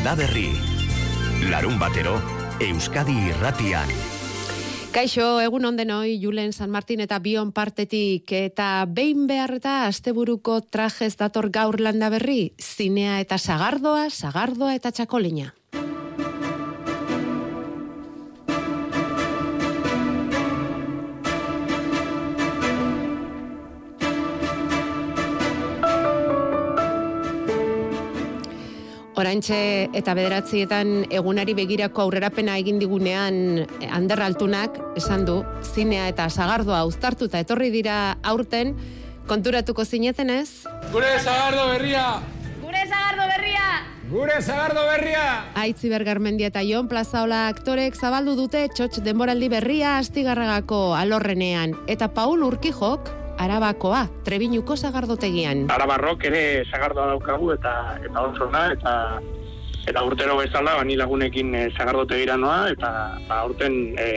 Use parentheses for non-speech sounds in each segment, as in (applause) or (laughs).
Landa Berri. Larun batero, Euskadi irratian. Kaixo, egun ondenoi, Julen San Martin eta Bion partetik, eta behin behar eta asteburuko trajez dator gaur landa berri, zinea eta sagardoa, sagardoa eta txakolina. Oraintxe eta bederatzietan egunari begirako aurrerapena egin digunean Ander Altunak esan du zinea eta sagardoa uztartuta etorri dira aurten konturatuko zineten ez? Gure sagardo berria! Gure sagardo berria! Gure sagardo berria! Aitzi Bergarmendia eta Jon Plazaola aktorek zabaldu dute txotx denboraldi berria astigarragako alorrenean eta Paul Urkijok Arabakoa, Trebiñuko sagardotegian. Arabarrok ere sagardoa daukagu eta eta oso eta eta urtero bezala bani lagunekin e, sagardotegira noa eta ba, urten e,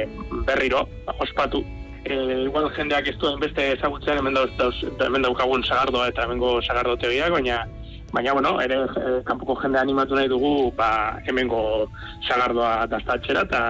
berriro ba, ospatu. E, igual jendeak ez duen beste ezagutzen hemen, dauz, dauz, hemen daukagun sagardoa eta hemengo sagardotegiak, baina baina bueno, ere e, kanpoko jende animatu nahi dugu ba, hemengo sagardoa daztatxera eta,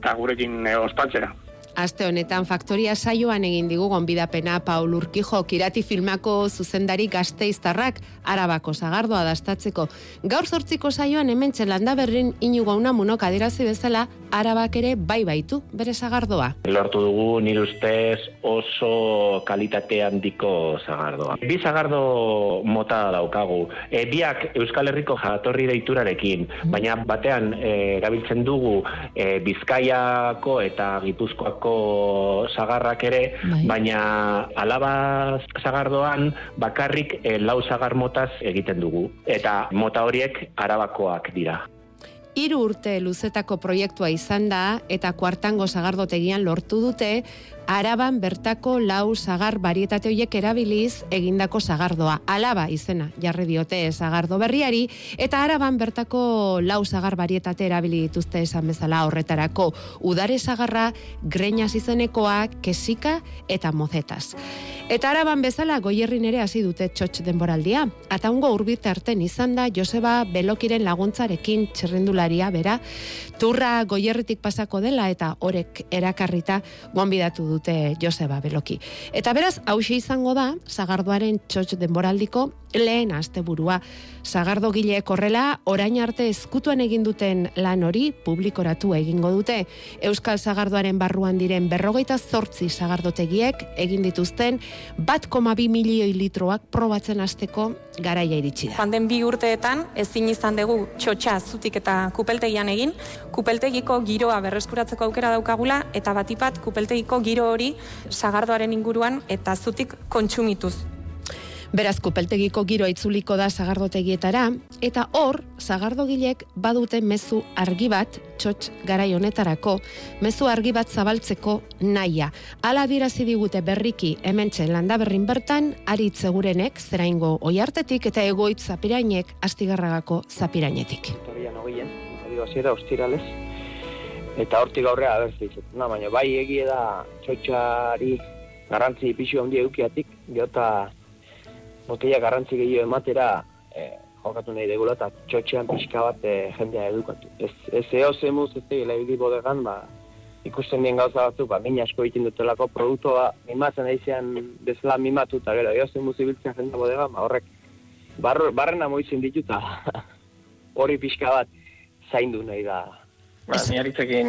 eta gurekin e, ospatzera. Aste honetan faktoria saioan egin digu gonbidapena Paul Urkijo kirati filmako zuzendari gazteiztarrak arabako zagardoa dastatzeko. Gaur zortziko saioan hemen txelanda berrin inugo una munok adirazi bezala arabak ere bai baitu bere zagardoa. Lortu dugu nire ustez oso kalitate handiko zagardoa. Bi zagardo mota daukagu. E, biak Euskal Herriko jatorri deiturarekin, baina batean e, erabiltzen dugu e, Bizkaiako eta Gipuzkoako sagarrak ere, bai. baina alaba sagardoan bakarrik e, lau sagar motaz egiten dugu. Eta mota horiek arabakoak dira. Hiru urte luzetako proiektua izan da eta kuartango sagardotegian lortu dute araban bertako lau sagar barietate horiek erabiliz egindako sagardoa. Alaba izena jarri diote sagardo berriari eta araban bertako lau sagar barietate erabili dituzte esan bezala horretarako udare sagarra, greñas izenekoa, kesika eta mozetas. Eta araban bezala goierrin ere hasi dute txotx denboraldia. Ataungo urbit arten izan da Joseba Belokiren laguntzarekin txerrendularia bera. Turra goierritik pasako dela eta horek erakarrita gonbidatu dute Joseba Beloki. Eta beraz, hause izango da, Zagardoaren txotx denboraldiko lehen asteburua. Zagardo gile korrela, orain arte ezkutuan egin duten lan hori publikoratu egingo dute. Euskal Zagardoaren barruan diren berrogeita zortzi zagardotegiek egin dituzten bat koma milioi litroak probatzen hasteko garaia iritsi da. Joan den bi urteetan ezin izan dugu txotxa zutik eta kupeltegian egin, kupeltegiko giroa berreskuratzeko aukera daukagula eta batipat kupeltegiko giro hori sagardoaren inguruan eta zutik kontsumituz. Beraz, kupeltegiko giro itzuliko da zagardotegietara, eta hor, zagardogilek badute mezu argi bat, txotx garai honetarako, mezu argi bat zabaltzeko naia. Ala dirazi digute berriki hementxe landa berrin bertan, ari itzegurenek, zeraingo oiartetik eta egoit zapirainek astigarragako zapirainetik. Historia nogien, hori ostirales, eta hortik aurrea abertzitzen. Na, baina bai egie da txotxari garantzi pixu handi eukiatik, geota botella garrantzi gehiago ematera e, jokatu nahi degula eta txotxean pixka bat e, jendea edukatu. Ez, ez eo zemuz ez egila ibili bodegan, ba, ikusten dien gauza batzuk, ba, min asko egiten dutelako produktua mimatzen eizean bezala mimatu eta gero, eo zemuz ibiltzen jendea bodegan, ba, horrek bar, barrena moizien dituta (laughs) hori pixka bat zaindu nahi da Ba, niaritzekin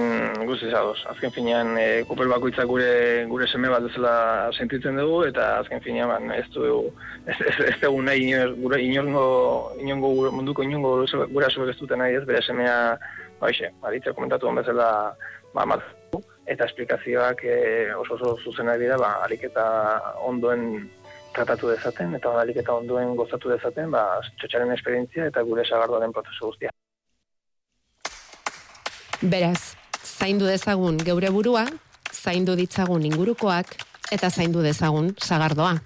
guzti zagoz. Azken finean, e, kupel bakoitzak gure gure seme bat duzela sentitzen dugu, eta azken finean, ban, ez du, ez, ez, ez dugu nahi gure inongo, inongo munduko inongo gure asuek ez duten nahi ez, bere semea, ba, ixe, aritze komentatu bezala, ba, matu, eta esplikazioak e, oso oso zuzenak dira, ba, alik eta ondoen tratatu dezaten, eta alik eta ondoen gozatu dezaten, ba, txotxaren esperientzia eta gure sagardoaren prozesu guztia. Beraz, zaindu dezagun geure burua, zaindu ditzagun ingurukoak, eta zaindu dezagun sagardoa.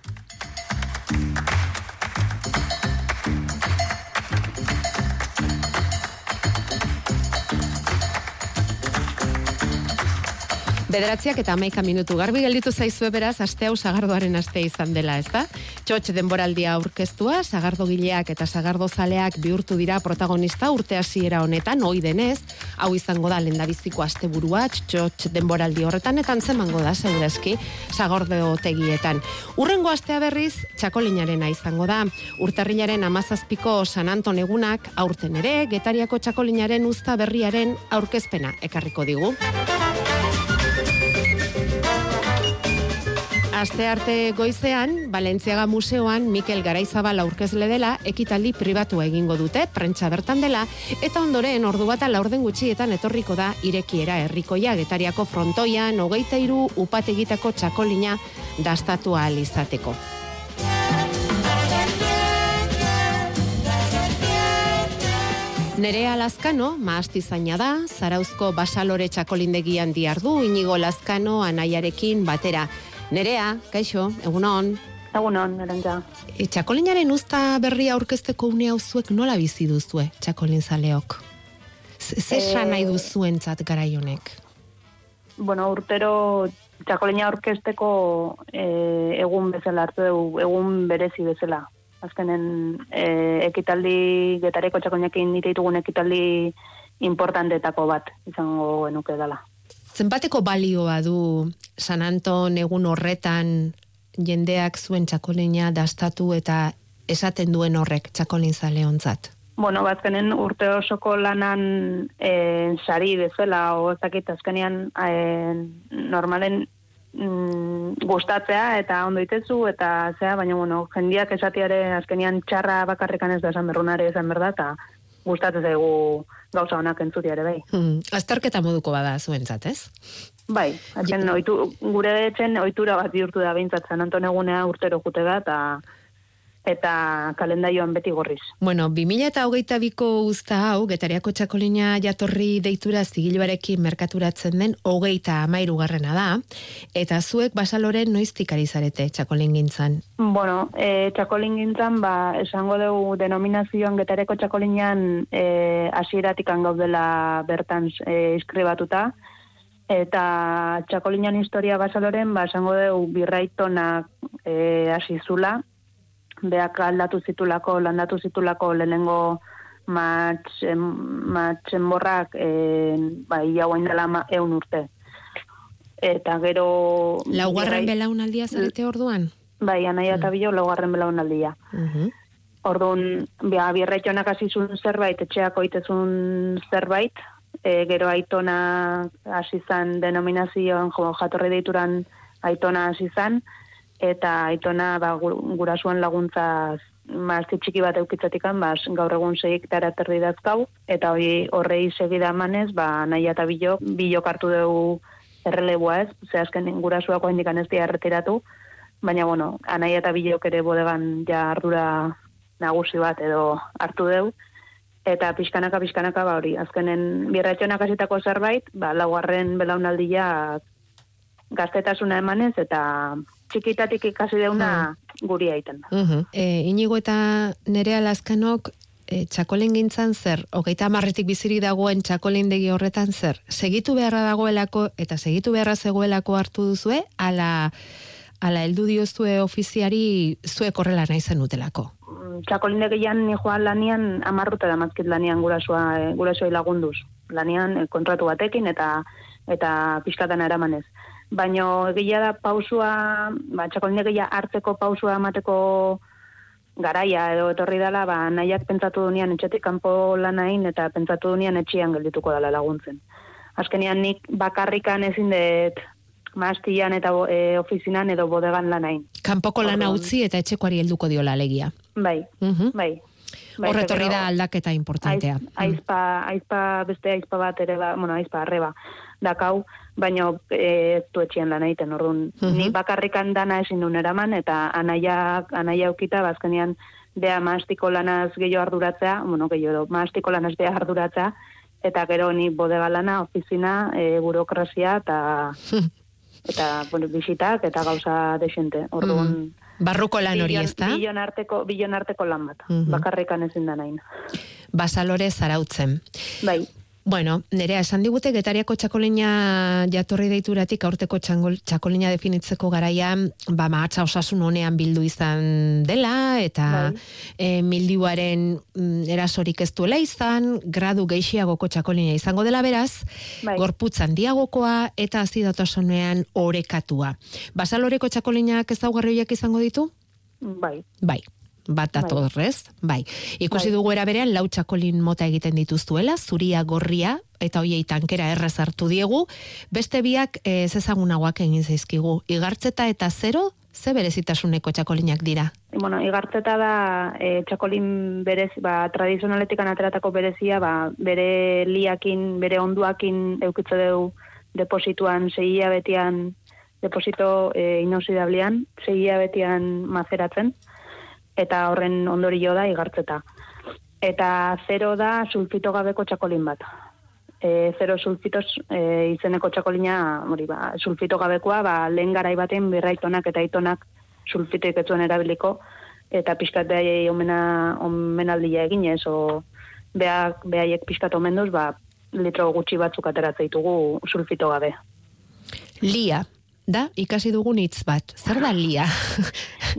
Bederatziak eta amaika minutu garbi gelditu zaizue beraz, aste hau sagardoaren aste izan dela, ezta? Txotx denboraldia aurkeztua, sagardo gileak eta sagardo zaleak bihurtu dira protagonista urte hasiera honetan, oi denez, hau izango da lendabiziko asteburua txotx denboraldi horretan, eta antzemango da, segurazki, sagardo tegietan. Urrengo astea berriz, txakolinarena izango da, urtarrilaren amazazpiko San Anton egunak, aurten ere, getariako txakolinaren usta berriaren aurkezpena ekarriko digu. Aste arte goizean, Balentziaga Museoan Mikel Garaizabal aurkezle dela ekitaldi pribatua egingo dute, prentsa bertan dela, eta ondoren ordu bata laurden gutxietan etorriko da irekiera herrikoia getariako frontoian, hogeita iru upategitako txakolina dastatu ahal izateko. Nerea Lazkano, maasti zaina da, Zarauzko basalore txakolindegian diardu, inigo Lazkano anaiarekin batera. Nerea, kaixo, egunon. Egunon, nerantza. E, txakolinaren usta berria aurkezteko une hau zuek nola bizi duzue, txakolin zaleok? Zer Eh, nahi duzuen zat garaionek? Bueno, urtero txakolina orkesteko eh, egun bezala hartu dugu, egun berezi bezala. Azkenen eh, ekitaldi, getareko txakolinekin nite ditugun ekitaldi importantetako bat izango genuke dela. Zenbateko balioa du San Anton egun horretan jendeak zuen txakolina dastatu eta esaten duen horrek txakolin zaleontzat? Bueno, bazkenen urte osoko lanan e, sari bezala, o ez dakit azkenean e, normalen mm, gustatzea eta ondo itezu eta zea, baina bueno, jendiak esatiare azkenean txarra bakarrikan ez da esan berrunare esan berda eta gustatzen zaigu gauza honak entzuti ere bai. Hmm, azterketa moduko bada zuentzat, ez? Bai, atzen oitu, gure etxen ohitura bat bihurtu da behintzat San Anton egunea urtero jute da eta eta kalendaioan beti gorriz. Bueno, 2008 biko uzta hau, getariako txakolina jatorri deitura zigiluarekin merkaturatzen den hogeita amairu garrena da, eta zuek basaloren noiztik ari zarete txakolin gintzan. Bueno, e, txakolin gintzan, ba, esango dugu denominazioan getareko txakolinan e, asieratikan gaudela bertan e, iskribatuta, eta txakolinan historia basaloren, ba, esango dugu birraitonak e, asizula, beak aldatu zitulako, landatu zitulako lehenengo matxen, matxenborrak e, ba, ia guain dela ma, eun urte. Eta gero... Laugarren birrai- belaunaldia zarete orduan? Bai, anaia eta bilo laugarren belaunaldia. Mhm. Orduan, bia, birraitonak hasi zuen zerbait, etxeako itezun zerbait, e, gero aitona hasi zan denominazioan, jo, jatorri deituran aitona hasi zan, eta aitona ba, gu- gurasuan laguntza mazti txiki bat eukitzatikan, ba, gaur egun zeik tara terdi dazkau, eta hori horrei segida manez, ba, nahi eta bilo, bilo kartu dugu erreleboa ez, ze azken gurasuak oindikan ez dira erretiratu, baina bueno, anai eta bilok ere bodegan ja ardura nagusi bat edo hartu deu, eta pixkanaka pixkanaka ba hori, azkenen birratxonak hasitako zerbait, ba laugarren belaunaldia gaztetasuna emanez eta txikitatik ikasi deuna guri aiten da. Mhm. E, inigo eta nerea laskanok e, txakolin gintzan zer, hogeita marretik bizirik dagoen txakolindegi horretan zer, segitu beharra dagoelako eta segitu beharra zegoelako hartu duzue, ala, ala heldu diozue ofiziari zuek horrela nahi zen utelako. Txakolindegian ni joan lanian amarruta da mazkit lanian gurasua, e, gurasuai lagunduz. Lanian e, kontratu batekin eta eta pixkatan eramanez. Baina egia da pausua, ba, txakolindegia hartzeko pausua emateko garaia edo etorri dela, ba, nahiak pentsatu dunean etxetik kanpo lanain eta pentsatu dunean etxian geldituko dela laguntzen. Azkenean nik bakarrikan ezin dut maastian eta e, ofizinan edo bodegan lanain. Kanpoko lana utzi eta etxekoari helduko diola alegia. Bai, Mhm. bai. Bai, Horre eta etorri gero- da aldaketa importantea. Aiz, aizpa, aizpa, beste aizpa bat ere, ba, bueno, aizpa arreba dakau, baina e, etxean lan egiten, orduan, Mhm. ni bakarrikan dana ezin duen eraman, eta anaia, anaia aukita, bazkenean, bea maastiko lanaz gehiago arduratzea, bueno, gehiago edo, maastiko lanaz bea arduratzea, eta gero ni bodega lana, ofizina, e, burokrazia, eta (laughs) eta, bueno, bisitak, eta gauza desente. Orduan, Mhm. Barruko lan hori bilon- ez da? Bilon arteko, bilon arteko lan bat, Mhm. bakarrikan ezin da nahi. Basalore zarautzen. Bai, Bueno, nerea, esan digute getariako txakolina jatorri deituratik aurteko txangol, txakolina definitzeko garaian, ba, mahatsa osasun honean bildu izan dela, eta Bai. e, mildiuaren mm, erasorik ez duela izan, gradu geixiagoko txakolina izango dela beraz, Bai. gorputzan diagokoa eta azidotasunean orekatua. Basaloreko txakolinak ezaugarri horiek izango ditu? Bai, Bai. Bat datorrez, bai. Ikusi Bai. dugu era berean lau txakolin mota egiten dituztuela, zuria, gorria, eta hoiei tankera errez hartu diegu, beste biak eh, ez ezagunagoak egin zaizkigu. Igartzeta eta zero, ze berezitasuneko txakolinak dira? bueno, igartzeta da e, txakolin berez, ba, tradizionaletikan ateratako berezia, ba, bere liakin, bere onduakin eukitze deu deposituan segia betian, deposito e, inoxidablean, segia betian mazeratzen, eta horren ondorio da igartzeta. Eta zero da sulfito gabeko txakolin bat. E, zero sulfitos e, izeneko txakolina, hori ba, sulfito gabekoa, ba, lehen garai baten birraitonak eta aitonak sulfitoik ez zuen erabiliko, eta pixkat behaiei omena, omenaldia eginez, o beak, behaiek pixkat omenduz, ba, litro gutxi batzuk ateratzen ditugu sulfito gabe. Lia, da, ikasi dugun hitz bat. Zer da lia?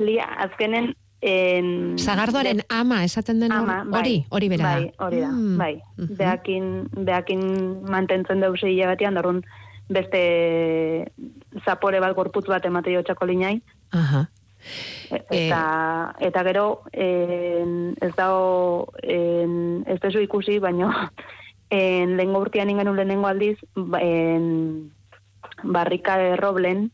Lia, azkenen... En, Zagardoaren ama esaten den ama, bai, hori, hori bera Bai, hori da, Mm, bai. mhm. Beakin, beakin mantentzen deu zei batean, darun beste zapore bat gorputz bat emate jo txakolinai, Aha. E- Eta, eta gero, en, ez dago, en, ez dezu ikusi, baino, (laughs) en, lehengo urtean ingenu lehenengo aldiz, ba- en, barrika de roblen,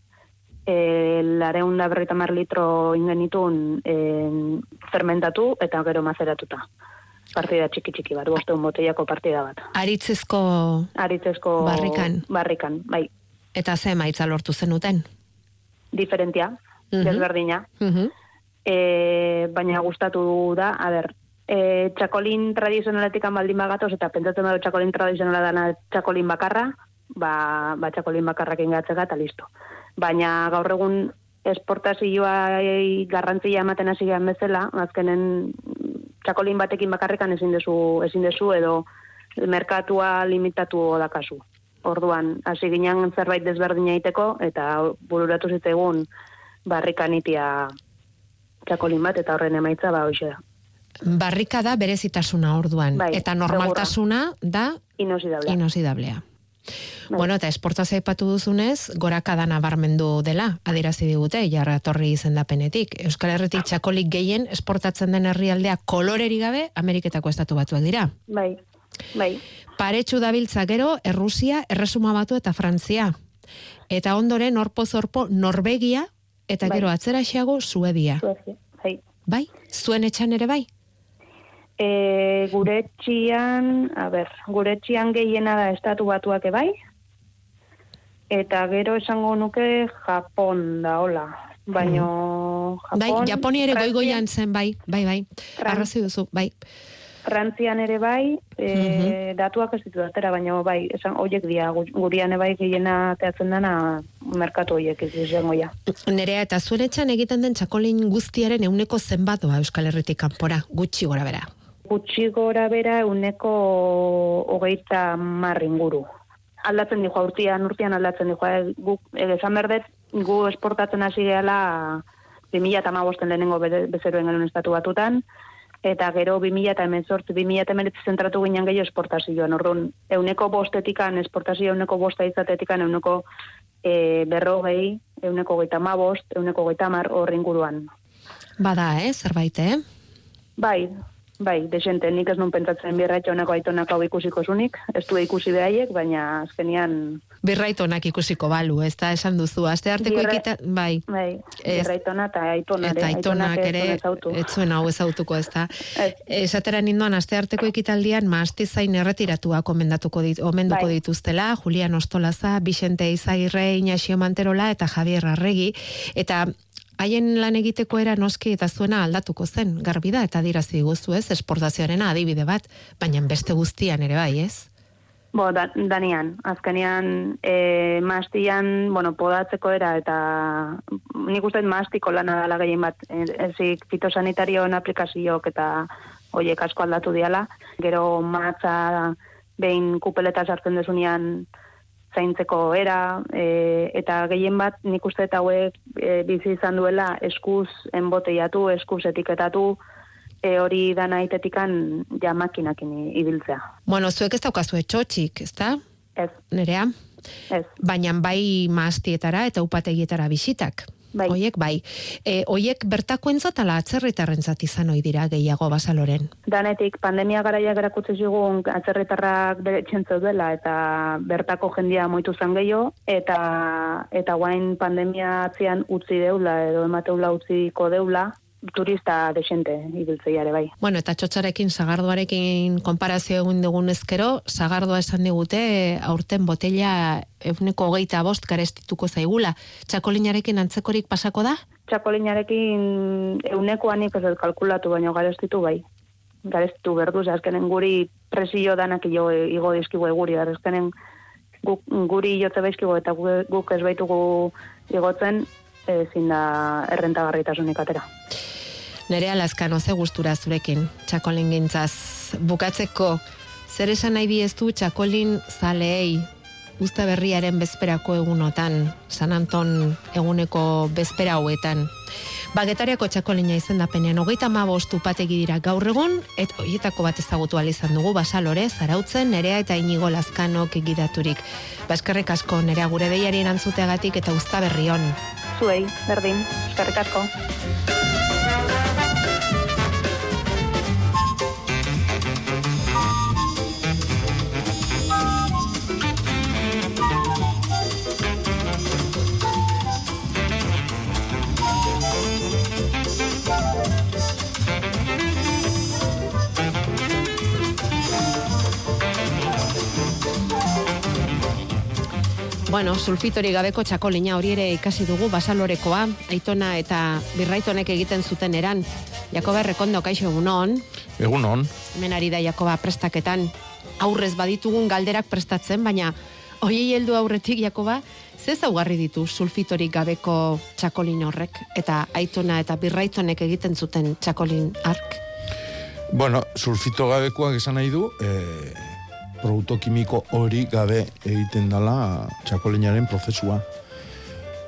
e, lareun da berrita mar litro ingenitun en, fermentatu eta gero mazeratuta. Partida txiki txiki bat, bosteun botellako partida bat. Aritzezko Aritzezko Barrikan. barrikan, bai. eta ze emaitza lortu zenuten. Diferentia, Mhm. desberdina. Mhm. e, baina gustatu da, a ber, e, txakolin tradizionaletik baldin bagatoz, eta pentsatzen dugu txakolin tradizionala dana txakolin bakarra, ba, ba txakolin bakarrak ingatzega eta listo. Baina gaur egun esportazioa garrantzia ematen hasi gehan bezala, azkenen txakolin batekin bakarrikan ezin dezu, ezin dezu edo merkatua limitatu dakazu. Orduan, hasi ginen zerbait desberdina egiteko eta bururatu zitzaigun barrikanitia txakolin bat eta horren emaitza ba hoxe da. Barrika da berezitasuna orduan. Bai, eta normaltasuna da Inoxidablea. inoxidablea. Bai. Bueno, eta esportazia aipatu duzunez, gorakada nabarmendu dela, adierazi digute, jarra torri izendapenetik. Euskal Herritik txakolik gehien esportatzen den herrialdea koloreri gabe Ameriketako estatu batuak dira. Bai, bai, Paretsu dabiltza gero, Errusia, Erresuma batu eta Frantzia. Eta ondoren, orpo-zorpo, Norvegia, eta Bai. gero atzera xeago, Suedia. Suecia, bai. Bai? Zuen etxan ere bai? E, gure txian, a ber, gure txian gehiena da estatu batuak ebai, eta gero esango nuke Japon da, hola. Baino, Japon... bai, Japonia ere goigoian zen, bai, bai, bai. Arrazi duzu, bai. Frantzian ere bai, e, datuak ez ditu atera, baina bai, esan hoiek dira, gu- gurian ere bai gehiena teatzen dana merkatu hoiek ez izango ja. Nerea, eta etxan egiten den txakolin guztiaren euneko zenbadoa Euskal Herritik kanpora, gutxi gora bera. Gutxi gora bera uneko hogeita mar inguru. Aldatzen dijoa, urtean, urtean aldatzen dijoa. E, guk, e, esan berdet, gu esportatzen hasi gehala 2000 eta magosten lehenengo bere- bezeroen genuen estatu batutan, eta gero 2000 eta emezort, 2000 eta emeretzi zentratu ginen gehiago esportazioan. Orduan, euneko bostetikan, esportazio euneko bosta izatetikan, euneko e, berrogei, euneko geita mabost, euneko geita mar horre inguruan. Bada, eh, zerbait, eh? Bai, bai, desente, nik ez nun pentsatzen birraitxo honako aitonak hau ikusiko zunik, ez du ikusi behaiek, baina azkenian, Birraitonak ikusiko balu, ez da esan duzu. Aste arteko Birra- ekita, bai. bai, birraitona eta aitonare, Eta aitonak ere, zuen ezautu. ez zuen hau ezautuko ez da. Esatera ninduan, aste arteko ekitaldian, maastizain erretiratua komendatuko dit, omenduko Bai. dituztela, Julian Ostolaza, Vicente Izagirre, Inaxio Manterola eta Javier Arregi, eta haien lan egiteko era noski eta zuena aldatuko zen, garbi da, eta dirazi guzu ez, esportazioarena adibide bat, baina beste guztian ere bai, ez? Bo, da, danian, azkenean, e, mastian, bueno, podatzeko era, eta nik uste mastiko lana dela gehien bat, e, ezik fitosanitarioen aplikazioak eta hoiek asko aldatu diala, gero matza behin kupeleta sartzen desunean zaintzeko era, e, eta gehien bat nik uste eta hauek e, bizi izan duela eskuz enboteiatu, eskuz etiketatu, e, hori dana itetikan ja makinakin ibiltzea. Bueno, zuek ez daukazu etxotxik, ez da? Ez, Nerea? ez. Baina bai maastietara eta upategietara bisitak. Bai. Oiek bai. E, oiek bertako entzatala atzerritarrentzat izan ohi dira gehiago basaloren. Danetik, pandemia garaia gerakutze zigun atzerritarrak bere dela eta bertako jendia moitu zan gehiago, eta, eta guain pandemia atzian utzi deula edo emateula utziko deula, turista desente ibiltzeiare bai. Bueno, eta txotxarekin, sagardoarekin konparazio egun dugun ezkero, sagardoa esan digute aurten botella eguneko hogeita bost garestituko zaigula. Txakolinarekin antzekorik pasako da? Txakolinarekin eunekoan ez kalkulatu, baina garestitu bai. Garestitu berdu, ze azkenen guri presio danak igo, igo dizkigu guri, azkenen guk, guri jotze baizkigu eta gu- guk ez baitugu igotzen, ezin da errentagarritasunik atera. Nerea Lazkano ze gustura zurekin, txakolin gintzaz. Bukatzeko, zer esan nahi diezu txakolin zaleei, usta berriaren bezperako egunotan, San Anton eguneko bezpera hauetan. Bagetariako txakolina izendapenean hogeita ma bostu pategi dira gaur egun, eta hoietako bat ezagutu izan dugu basalore, zarautzen, nerea eta inigo lazkanok egidaturik. Baskerrik asko nerea gure deiari erantzuteagatik eta usta berri on. Zuei, berdin, eskerrik asko. Bueno, sulfitori gabeko txakolina hori ere ikasi dugu basalorekoa, aitona eta birraitonek egiten zuten eran. Jakoba errekondo kaixo egunon, Egun on, hemen ari da Jakoba prestaketan. Aurrez baditugun galderak prestatzen, baina hoiei heldu aurretik Jakoba, ze zaugarri ditu sulfitorik gabeko txakolin horrek eta aitona eta birraitonek egiten zuten txakolin ark? bueno, sulfito gabekoak esan nahi du, e, produkto kimiko hori gabe egiten dala txakolinaren prozesua.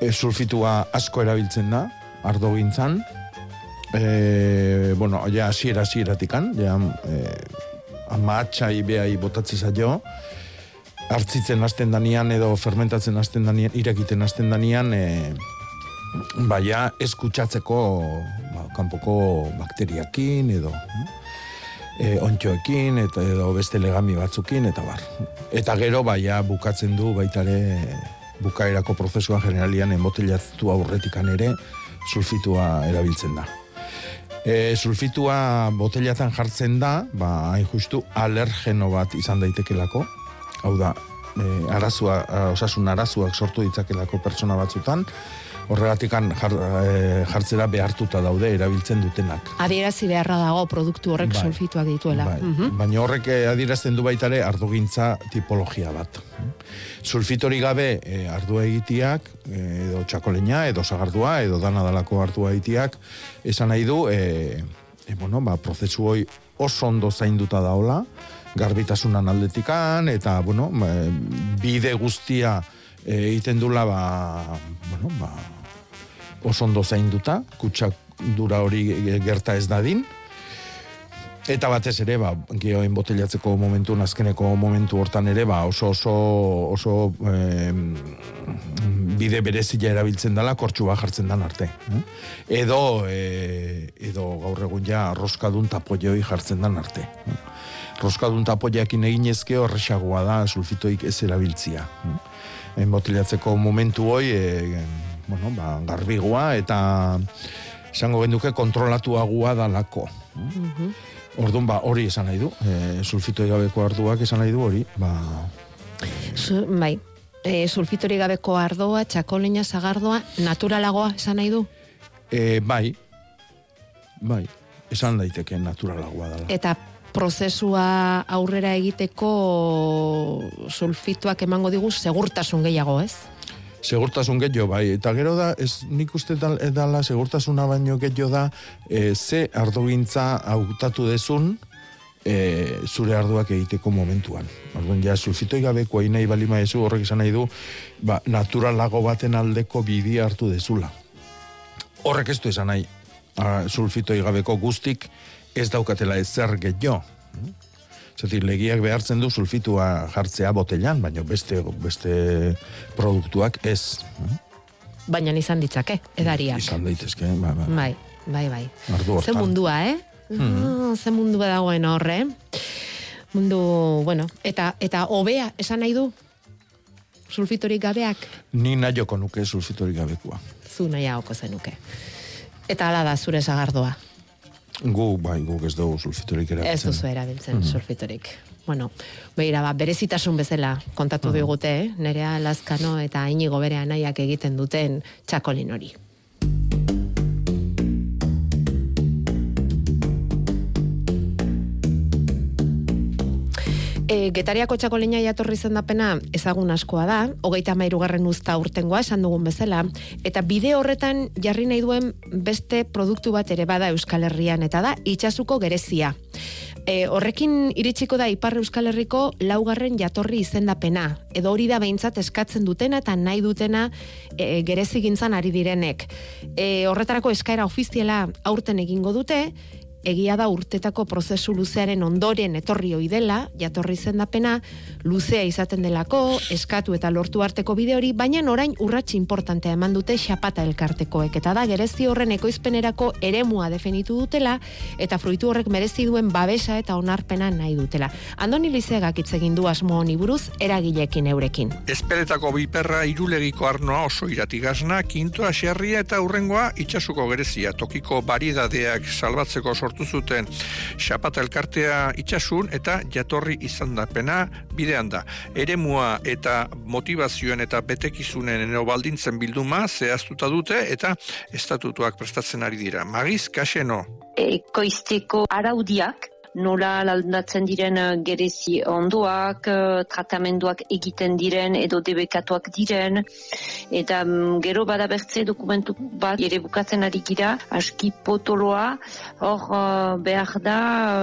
E, sulfitua asko erabiltzen da, ardo gintzan, e, bueno, ja hasiera hasieratikan, ja e, amatxai behai botatzi zaio, hartzitzen hasten danian edo fermentatzen hasten danian, irakiten hasten danian, e, baia eskutsatzeko ba, kanpoko bakteriakin edo e, ontxoekin eta edo beste legami batzukin eta bar. Eta gero baia bukatzen du baitare bukaerako prozesua generalian embotelatu aurretikan ere sulfitua erabiltzen da. E, sulfitua botellatan jartzen da, ba, hain justu alergeno bat izan daitekelako, hau da, e, arazua, osasun arazuak sortu ditzakelako pertsona batzutan, horregatikan jar, e, jartzera behartuta daude erabiltzen dutenak. Adierazi beharra dago produktu horrek Bai. sulfituak dituela. Bai. Mhm. Baina horrek eh, adierazten du baita ere ardugintza tipologia bat. Sulfitori gabe eh, ardua egitiak, eh, edo txakolina, edo sagardua, edo dana dalako ardua egitiak, esan nahi du, e, e, bueno, ba, prozesu hoi oso ondo zainduta daola, garbitasunan aldetikan, eta, bueno, bide guztia eh, egiten dula, ba, bueno, ba, oso ondo zainduta, kutsak dura hori gerta ez dadin, Eta batez ere, ba, geoen botellatzeko momentu, azkeneko momentu hortan ere, ba, oso oso, oso em, bide berezila erabiltzen dela, kortxu bat jartzen dan arte. eh? Edo, e, edo gaur egun ja, roskadun tapoioi jartzen dan arte. eh? Roskadun tapoiakin eginezke horrexagoa da sulfitoik ez erabiltzia. eh? En botellatzeko momentu hoi, e, bueno, ba, garbigoa eta esango genduke kontrolatuagua dalako. Mhm. Orduan, ba, hori esan nahi du, e, sulfitoi gabeko arduak esan nahi du hori, ba, Su, bai, e, sulfitori gabeko ardoa, txakolina, zagardoa, naturalagoa esan nahi du? e, bai, bai, esan daiteke naturalagoa dela. Eta prozesua aurrera egiteko sulfituak emango digu segurtasun gehiago, ez? Segurtasun gehiago, bai, eta gero da, ez nik uste dal- dala, segurtasuna baino gehiago da, e, ze ardogintza hautatu dezun, e, zure arduak egiteko momentuan. Orduan, ja, sulfitoi gabeko nahi bali maezu horrek esan nahi du, ba, naturalago baten aldeko bidea hartu dezula. Horrek ez du esan nahi, a, sulfitoi gabeko guztik ez daukatela ezer gehiago. Zatir, legiak behartzen du sulfitua jartzea botellan, baina beste beste produktuak ez. Baina izan ditzake, edariak. Izan daitezke, ba, ba. Bai, bai, bai. Ardu Ze hortan. mundua, eh? Mhm. Ah, ze mundua dagoen horre. Mundu, bueno, eta eta hobea esan nahi du? Sulfitorik gabeak Ni nahioko nuke sulfitorik gabekoa. zu nahiagoko zenuke. Eta hala da zure sagardoa. Gu, bai, guk ez dugu sulfitorik erabiltzen. Ez duzu erabiltzen Mhm. sulfitorik. Bueno, beira, ba, berezitasun bezala kontatu digute, eh? nerea Lazkano eta inigo bere anaiak egiten duten txakolin hori. E, getariako txakolina jatorri zendapena ezagun askoa da, hogeita mairugarren uzta urtengoa esan dugun bezala, eta bide horretan jarri nahi duen beste produktu bat ere bada Euskal Herrian, eta da itxasuko gerezia. E, horrekin iritsiko da Ipar Euskal Herriko laugarren jatorri izendapena, edo hori da behintzat eskatzen dutena eta nahi dutena e, gerezigintzan ari direnek. E, horretarako eskaera ofiziala aurten egingo dute, egia da urtetako prozesu luzearen ondoren etorri ohi dela, jatorri zendapena, luzea izaten delako, eskatu eta lortu arteko bide hori, baina orain urrats importantea eman dute xapata elkartekoek, eta da gerezi horren ekoizpenerako eremua definitu dutela, eta fruitu horrek merezi duen babesa eta onarpena nahi dutela. Andoni Lizeagak hitz egin du asmo honi buruz eragilekin eurekin. Ezpeletako biperra irulegiko arnoa oso iratigazna, kintoa xerria eta urrengoa itxasuko gerezia, tokiko bariedadeak salbatzeko sortu zuten xapata elkartea itxasun eta jatorri izandapena bidean da. Eremua eta motivazioen eta betekizunen eno baldintzen bilduma zehaztuta dute eta estatutuak prestatzen ari dira. Magiz, kaseno. ekoizteko araudiak nola aldatzen diren eh, gerezi ondoak, eh, tratamenduak egiten diren edo debekatuak diren, eta mm, gero bada bertze dokumentu bat ere bukatzen ari gira, aski potoloa, hor eh, behar da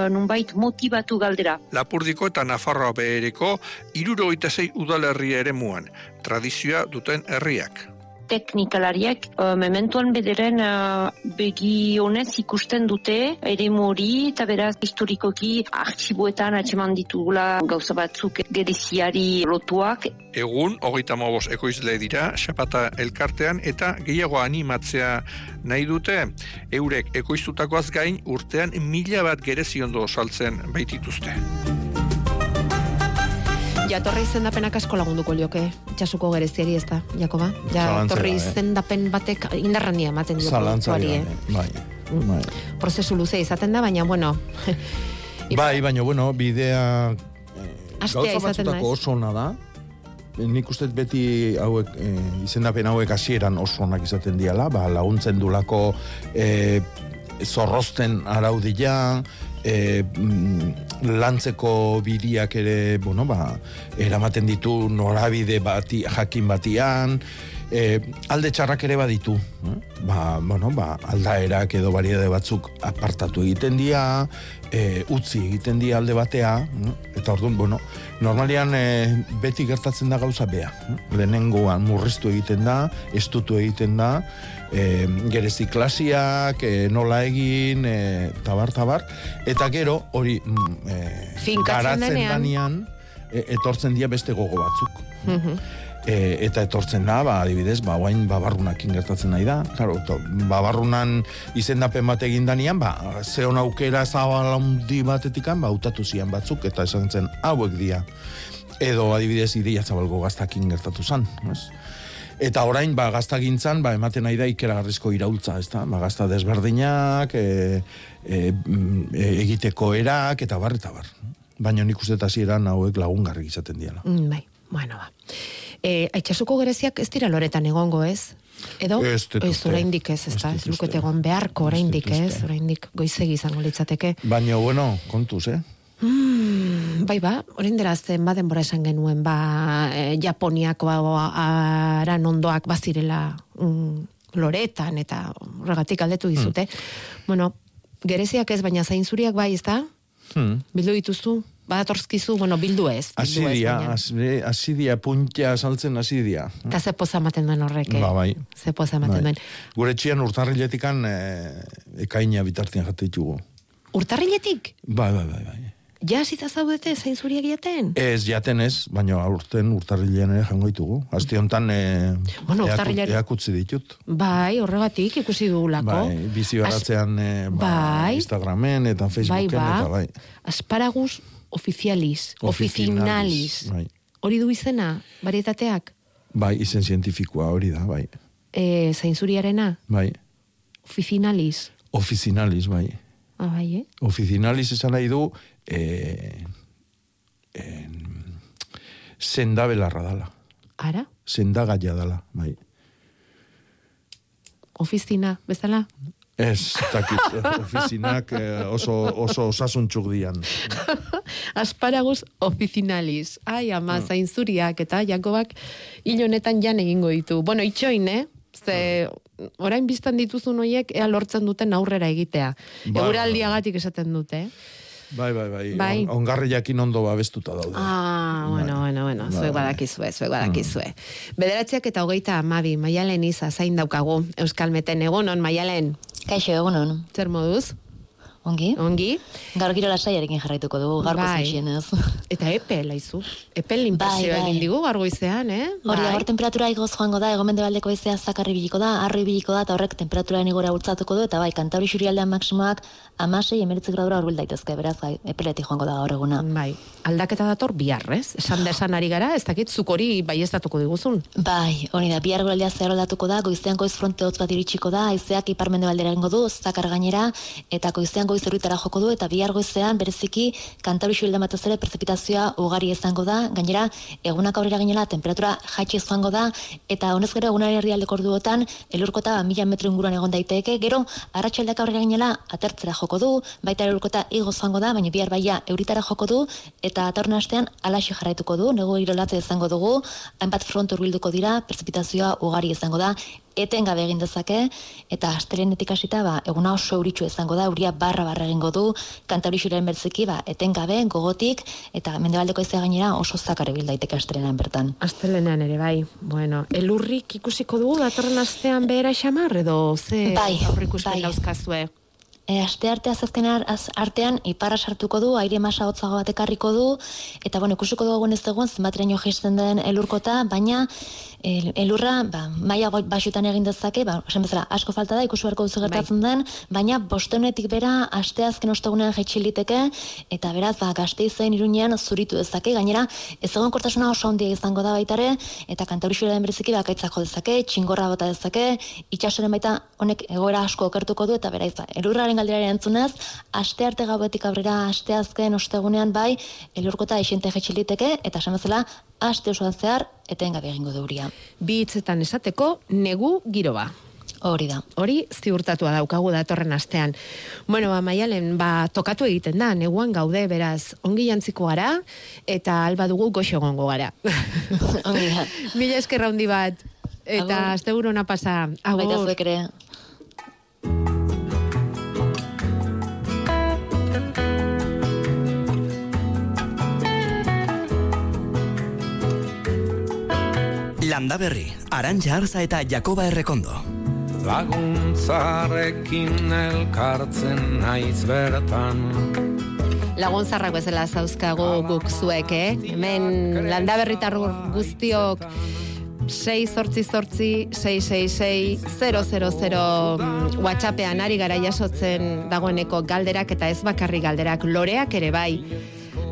nunbait motivatu galdera. Lapurdiko eta Nafarroa behereko iruro sei udalerria ere muan, tradizioa duten herriak. Teknikalariek uh, mementuan bederen uh, begi honez ikusten dute ere hori eta beraz historikoki artxiboetan atxeman ditugula gauza batzuk gereziari lotuak Egun, hogeita mobos ekoizle dira, xapata elkartean eta gehiago animatzea nahi dute, eurek ekoiztutakoaz gain urtean mila bat gereziondo saltzen baitituzte. Jatorri izendapenak asko lagunduko lioke, itxasuko gereziari ez da, Jakoba? Jatorri gabe. izendapen batek indarrania ematen dio produktuari, eh? bai. bai. Prozesu luze izaten da, baina, bueno, (laughs) Bai, baina, bueno, bidea Astea gauza batzutako oso ona da. Nik uste beti hauek, e, izendapen hauek hasieran oso onak izaten diala, ba, laguntzen dulako e, zorrozten araudia, e, mm, lantzeko bidiak ere, bueno, ba, eramaten ditu norabide bati, jakin batian, e, alde txarrak ere baditu. Eh? Ba, bueno, ba, aldaerak edo bariade batzuk apartatu egiten dira, e, utzi egiten dira alde batea, eh? eta orduan, bueno, normalian e, beti gertatzen da gauza bea. eh? Lehenengoan murriztu egiten da, estutu egiten da, e, gerezi klasiak, e, nola egin, e, tabar, tabar, eta gero hori mm, e, garatzen denean. danean, e, etortzen dira beste gogo batzuk. Mhm. E, eta etortzen da, ba, adibidez, ba, guain babarrunakin gertatzen nahi da. Claro, to, babarrunan izendapen bat egin danean, ba, zeon aukera zabal handi batetikan, ba, hautatu zian batzuk, eta esan zen, hauek dira. Edo, adibidez, ideia zabalgo gaztakin gertatu zan, ez? Eta orain, ba, gaztagintzan, ba, ematen nahi da ikeragarrizko iraultza, ez da? Ba, gazta desberdinak, e, e, e, egiteko erak, eta bar, eta bar. Baina nik uste hasieran hauek lagungarri izaten diala. Mm, bai, bueno, ba. E, Aitxasuko gereziak ez dira loretan egongo, ez? Edo, Ez ez oraindik ez, ez ez lukete egon beharko oraindik ez, oraindik goizegi izango litzateke. Baina, bueno, kontuz, eh? Mm, bai ba, orain dela zen ba denbora esan genuen ba e, Japoniako aran ondoak bazirela mm, loretan eta horregatik aldetu dizute. Bueno, gereziak ez, baina zainzuriak bai, ezta? Hmm. Bildu dituzu? Badatortzkizu, bueno, bildu ez. as- asidia, puntia saltzen asidia. Eta ze poza ematen duen horrek, eh? Ba, bai. Ze poza ematen Bai. duen. Gure txian urtarriletikan e, ekaina bitartian jate ditugu. Urtarriletik? Bai, bai, bai, bai. Ja, zita zaudete, zein zuriak jaten? Ez jaten ez, baina aurten urtarrilean ere jango ditugu. Asti honetan e, Bueno, urtarrilaren- eakutzi ditut. Bai, horregatik ikusi dugulako. Bai, bizi baratzean e, ba, bai. Instagramen eta Facebooken bai, ba. eta bai. Asparagus oficialis, Oficinalis, bai. Hori du izena, varietateak? Bai, izen zientifikoa hori da, bai. E, zein zuriarena? Bai, Oficinalis. oficinalis, bai. Ah, bai, eh? Oficinalis esan nahi du e, en, sendabelarra dala. Ara? Sendagaia dala, bai. Oficina, bezala? Ez, takit, (laughs) ofizinak eh, oso, oso osasuntxuk dian. (laughs) Asparagus oficinalis. Ai, ama, Ah. zain zuriak eta Jakobak honetan jan egingo ditu. Bueno, itxoin, eh? Ze, orain biztan dituzun hoiek ea lortzen duten aurrera egitea. Ba. Eguraldiagatik esaten dute, eh? Bai, bai, bai. Bai. On, ongarri jakin ondo babestuta daude. Ah, bueno, bueno, bueno, Bai. zuek badakizue, zuek badakizue. Bederatziak eta hogeita amabi, maialen iza, zain daukagu, Euskal Meten, egunon, maialen. Kaixo, egunon. Zer moduz? Ongi? Ongi. Gaur giro lasaiarekin jarraituko dugu, gaurko Bai. zinxienez. Eta epe, laizu. Epe linpazio Bai, bai. egin digu, gargoizean, eh? Hori da, Bai. hor temperatura igoz joango da, egon mendebaldeko izea zakarri biliko da, arroi biliko da, eta horrek temperatura igora bultzatuko du, eta bai, kantauri xurialdean maksimoak amasei emeritzi gradura horbil daitezke, beraz, bai, epeletik joango da gaur eguna. Bai, aldaketa dator bihar, ez? Esan desan ari gara, ez dakit zuk hori bai diguzun. Bai, hori da, bihar guraldea zehar aldatuko da, goizean goiz fronte hotz bat iritsiko da, haizeak ipar mendebaldera egingo du, zakar gainera, eta goizean goiz erritara joko du, eta bihar goizean bereziki kantauri xurialdean batez ere prezipitazioa ugari izango da, gainera, egunak aurrera gainera temperatura jaitsi joango da, eta honez gero egunari herrialdeko orduotan, elurkota mila metro inguruan egon daiteke, gero, arratsaldeak aurrera gainera atertzera joko du, baita elurkota igo joango da, baina bihar baia euritara joko du, eta atorren astean alaxi jarraituko du, nego irolatze izango dugu, hainbat front hurbilduko dira, prezipitazioa ugari izango da, etengabe egin dezake, eta astelenetik hasita ba, eguna oso euritxu izango da, euria barra barra egingo du, kantauri xuren bertziki, ba, etengabe, gogotik, eta mendebaldeko izea gainera oso zakar ebil daiteke astelenean bertan. Astelenean ere, bai. Bueno, elurrik ikusiko dugu datorren astean behera xamar, edo ze Bai, aurrikuspen bai. dauzkazue? E, aste arte azazken az- artean ipara sartuko du, aire masa hotzago bat ekarriko du, eta bueno, ikusiko dugu ez dagoen zenbateraino jaisten den elurkota, baina el, elurra ba, maila goi- baxutan egin dezake, ba, esan bezala, asko falta da, ikusi beharko duzu gertatzen den, baina bostenetik bera aste azken ostegunean jaitsi liteke, eta beraz, ba, gazteizen irunean zuritu dezake, gainera, ez egon kortasuna oso handia izango da baitare, eta kantauri den bereziki bakaitzak jo dezake, txingorra bota dezake, itxasoren baita honek egoera asko okertuko du, eta beraiz, ba, elurraren galderaren entzunez, aste arte gauetik aurrera, aste azken ostegunean bai, elurkota esinte jaitsi liteke, eta esan bezala, aste osoan zehar, etengabe egingo du euria. Bi hitzetan esateko, negu giroa. Hori da. Hori ziurtatua daukagu datorren astean. Bueno, ba, maialen, ba, tokatu egiten da, neguan gaude, beraz, ongi jantziko gara, eta alba dugu goxo egongo gara. (laughs) ongi da. Mila eskerra handi bat, eta ona pasa. Baita Agur. zuek ere. Landa berri, Arantxa Arza eta Jakoba Errekondo. Laguntzarekin elkartzen naiz bertan. Laguntzarrak bezala zauzkago guk zuek, eh? Hemen landaberritar guztiok 6 sortzi sortzi 666 000 mm, WhatsAppean ari gara jasotzen dagoeneko galderak eta ez bakarri galderak loreak ere bai.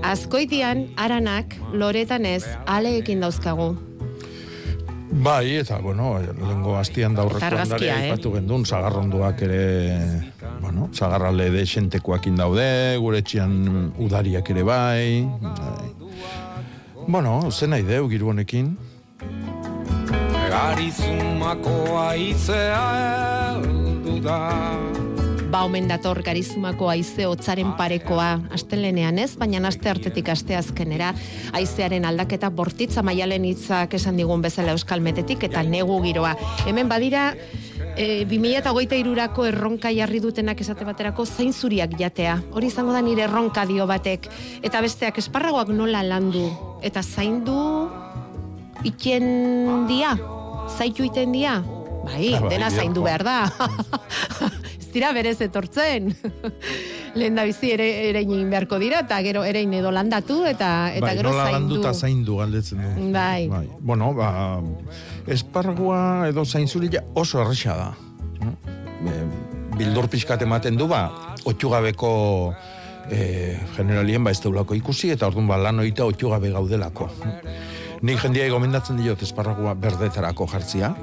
Azkoitian, aranak, loretan ez, aleekin dauzkagu. Bai, eta, bueno, lengo hastian daurreko Argazkia, andare eh? aipatu gendun, zagarronduak ere, bueno, zagarrale de xentekoakin daude, gure etxean udariak ere bai. bai. Bueno, zen nahi deu, giru honekin. Garizumako aizea heldu da. Ba omen dator garizumako aize hotzaren parekoa, astelenean ez, baina aste hartetik aste azkenera, aizearen aldaketa bortitza maialen hitzak esan digun bezala euskal metetik eta negu giroa. Hemen badira, E, 2008 irurako erronka jarri dutenak esate baterako zain zuriak jatea. Hori izango da nire erronka dio batek. Eta besteak esparragoak nola landu. Eta zaindu itien dia. Zaitu iten dia. Bai, Ah, bai, dena zaindu behar da. (laughs) Dira berez etortzen. (laughs) Lehen da bizi ere, erein egin beharko dira, eta gero erein edo landatu, eta, eta bai, gero nola zaindu. eta zaindu galdetzen du. Bai. Bai. Bueno, ba, espargua edo zainzurila oso erresa da. E, bildur pixkat ematen du, ba, otxugabeko e, generalien ba ez deulako ikusi, eta orduan ba, lan oita otxugabe gaudelako. Nik jendiai gomendatzen diot esparragua berdetarako jartzia,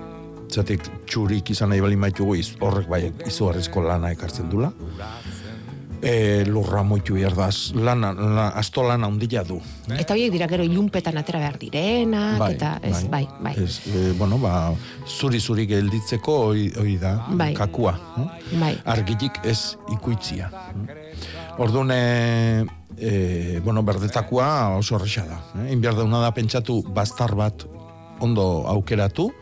zatik txurik izan nahi bali maitugu iz, horrek bai izugarrizko lana ekartzen dula. E, lurra moitu behar da, lana, la, asto lana handia du. Eta horiek dira gero ilunpetan atera behar direnak, eta ez, bai, bai. Ez, e, bueno, ba, zuri-zuri gelditzeko hori, hori da, Bai. kakua. eh? Bai. Argitik ez ikuitzia. Orduan, e, e, bueno, berdetakua oso horreza da. Eh? Inbiar dauna da pentsatu bastar bat ondo aukeratu,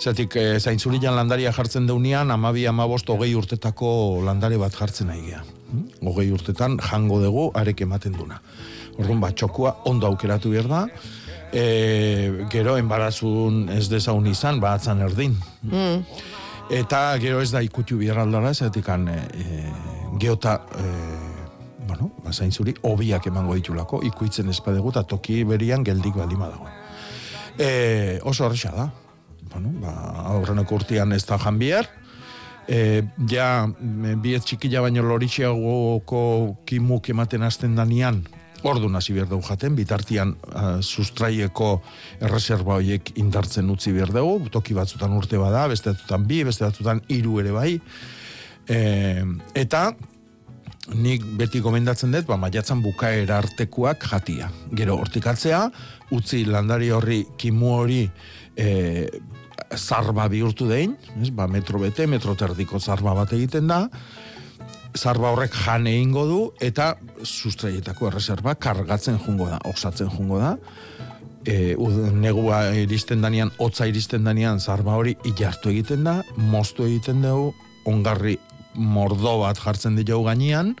Zatik, e, zaintzurian landaria jartzen deunean, amabi, amabost, hogei urtetako landare bat jartzen nahi gea. Hm? Hogei urtetan jango dugu arek ematen duna. Orduan, bat txokua ondo aukeratu behar da, e, gero enbarazun ez dezaun izan, batzan erdin. Mm. Eta gero ez da ikutu behar aldara, zatik e, geota, e, bueno, bazain zuri, obiak emango ditulako, ikuitzen espadegu, eta toki berian geldik baldima dago. E, oso horreza da. Bueno, ba, aurreneko urtean ez da jan bihar, e, ja, me- biet txikila baino loritxeagoko kimuk ematen hasten danian, ordu hasi behar dugu jaten, bitartian uh, sustraieko erreserba horiek indartzen utzi behar dugu, toki batzutan urte bada, beste batzutan bi, beste batzutan hiru ere bai, e, eta nik beti gomendatzen dut, ba, maiatzan bukaera artekuak jatia. Gero, hortikatzea, utzi landari horri, kimu hori, e, zarba bihurtu dein, ez, ba, metro bete, metro terdiko zarba bat egiten da, zarba horrek jan egingo du, eta sustraietako erreserba kargatzen jungo da, osatzen jungo da, e, negua iristen danean, hotza iristen danean, zarba hori ilartu egiten da, moztu egiten dugu, ongarri mordo bat jartzen ditugu gainean,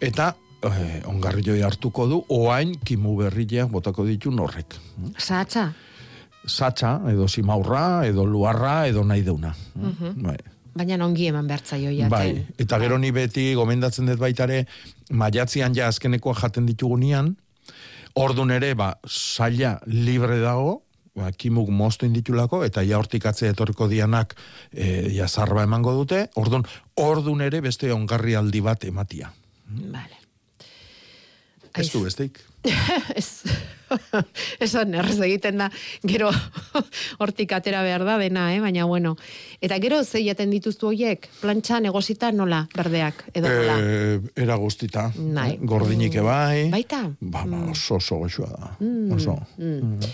eta e, ongarri joi hartuko du, oain kimu berriak botako ditu norrek. Saatza. Satxa, edo simaurra, edo luarra, edo nahi deuna. Mhm. Bai. Baina ongi eman behartzaio jaten. Bai, eta gero ni beti gomendatzen dut baitare, maiatzian ja azkenekoa jaten ditugunean, ordun ere, ba, saila libre dago, ba, kimuk moztu inditulako, eta ja hortik atzea etorriko dianak e, ja zarba emango dute, ordun, ordun ere beste ongarri aldi bat ematia. Vale. Ez du besteik. (laughs) ez, (laughs) esan errez egiten da, gero (laughs) hortik atera behar da dena, eh? baina bueno. Eta gero ze jaten dituztu hoiek, plantxa, negozita, nola, berdeak, edo nola. E, era guztita. Nahi. Gordinik ebai. Baita? Ba, ba, oso, oso goxua da. Mm, Oso. mm.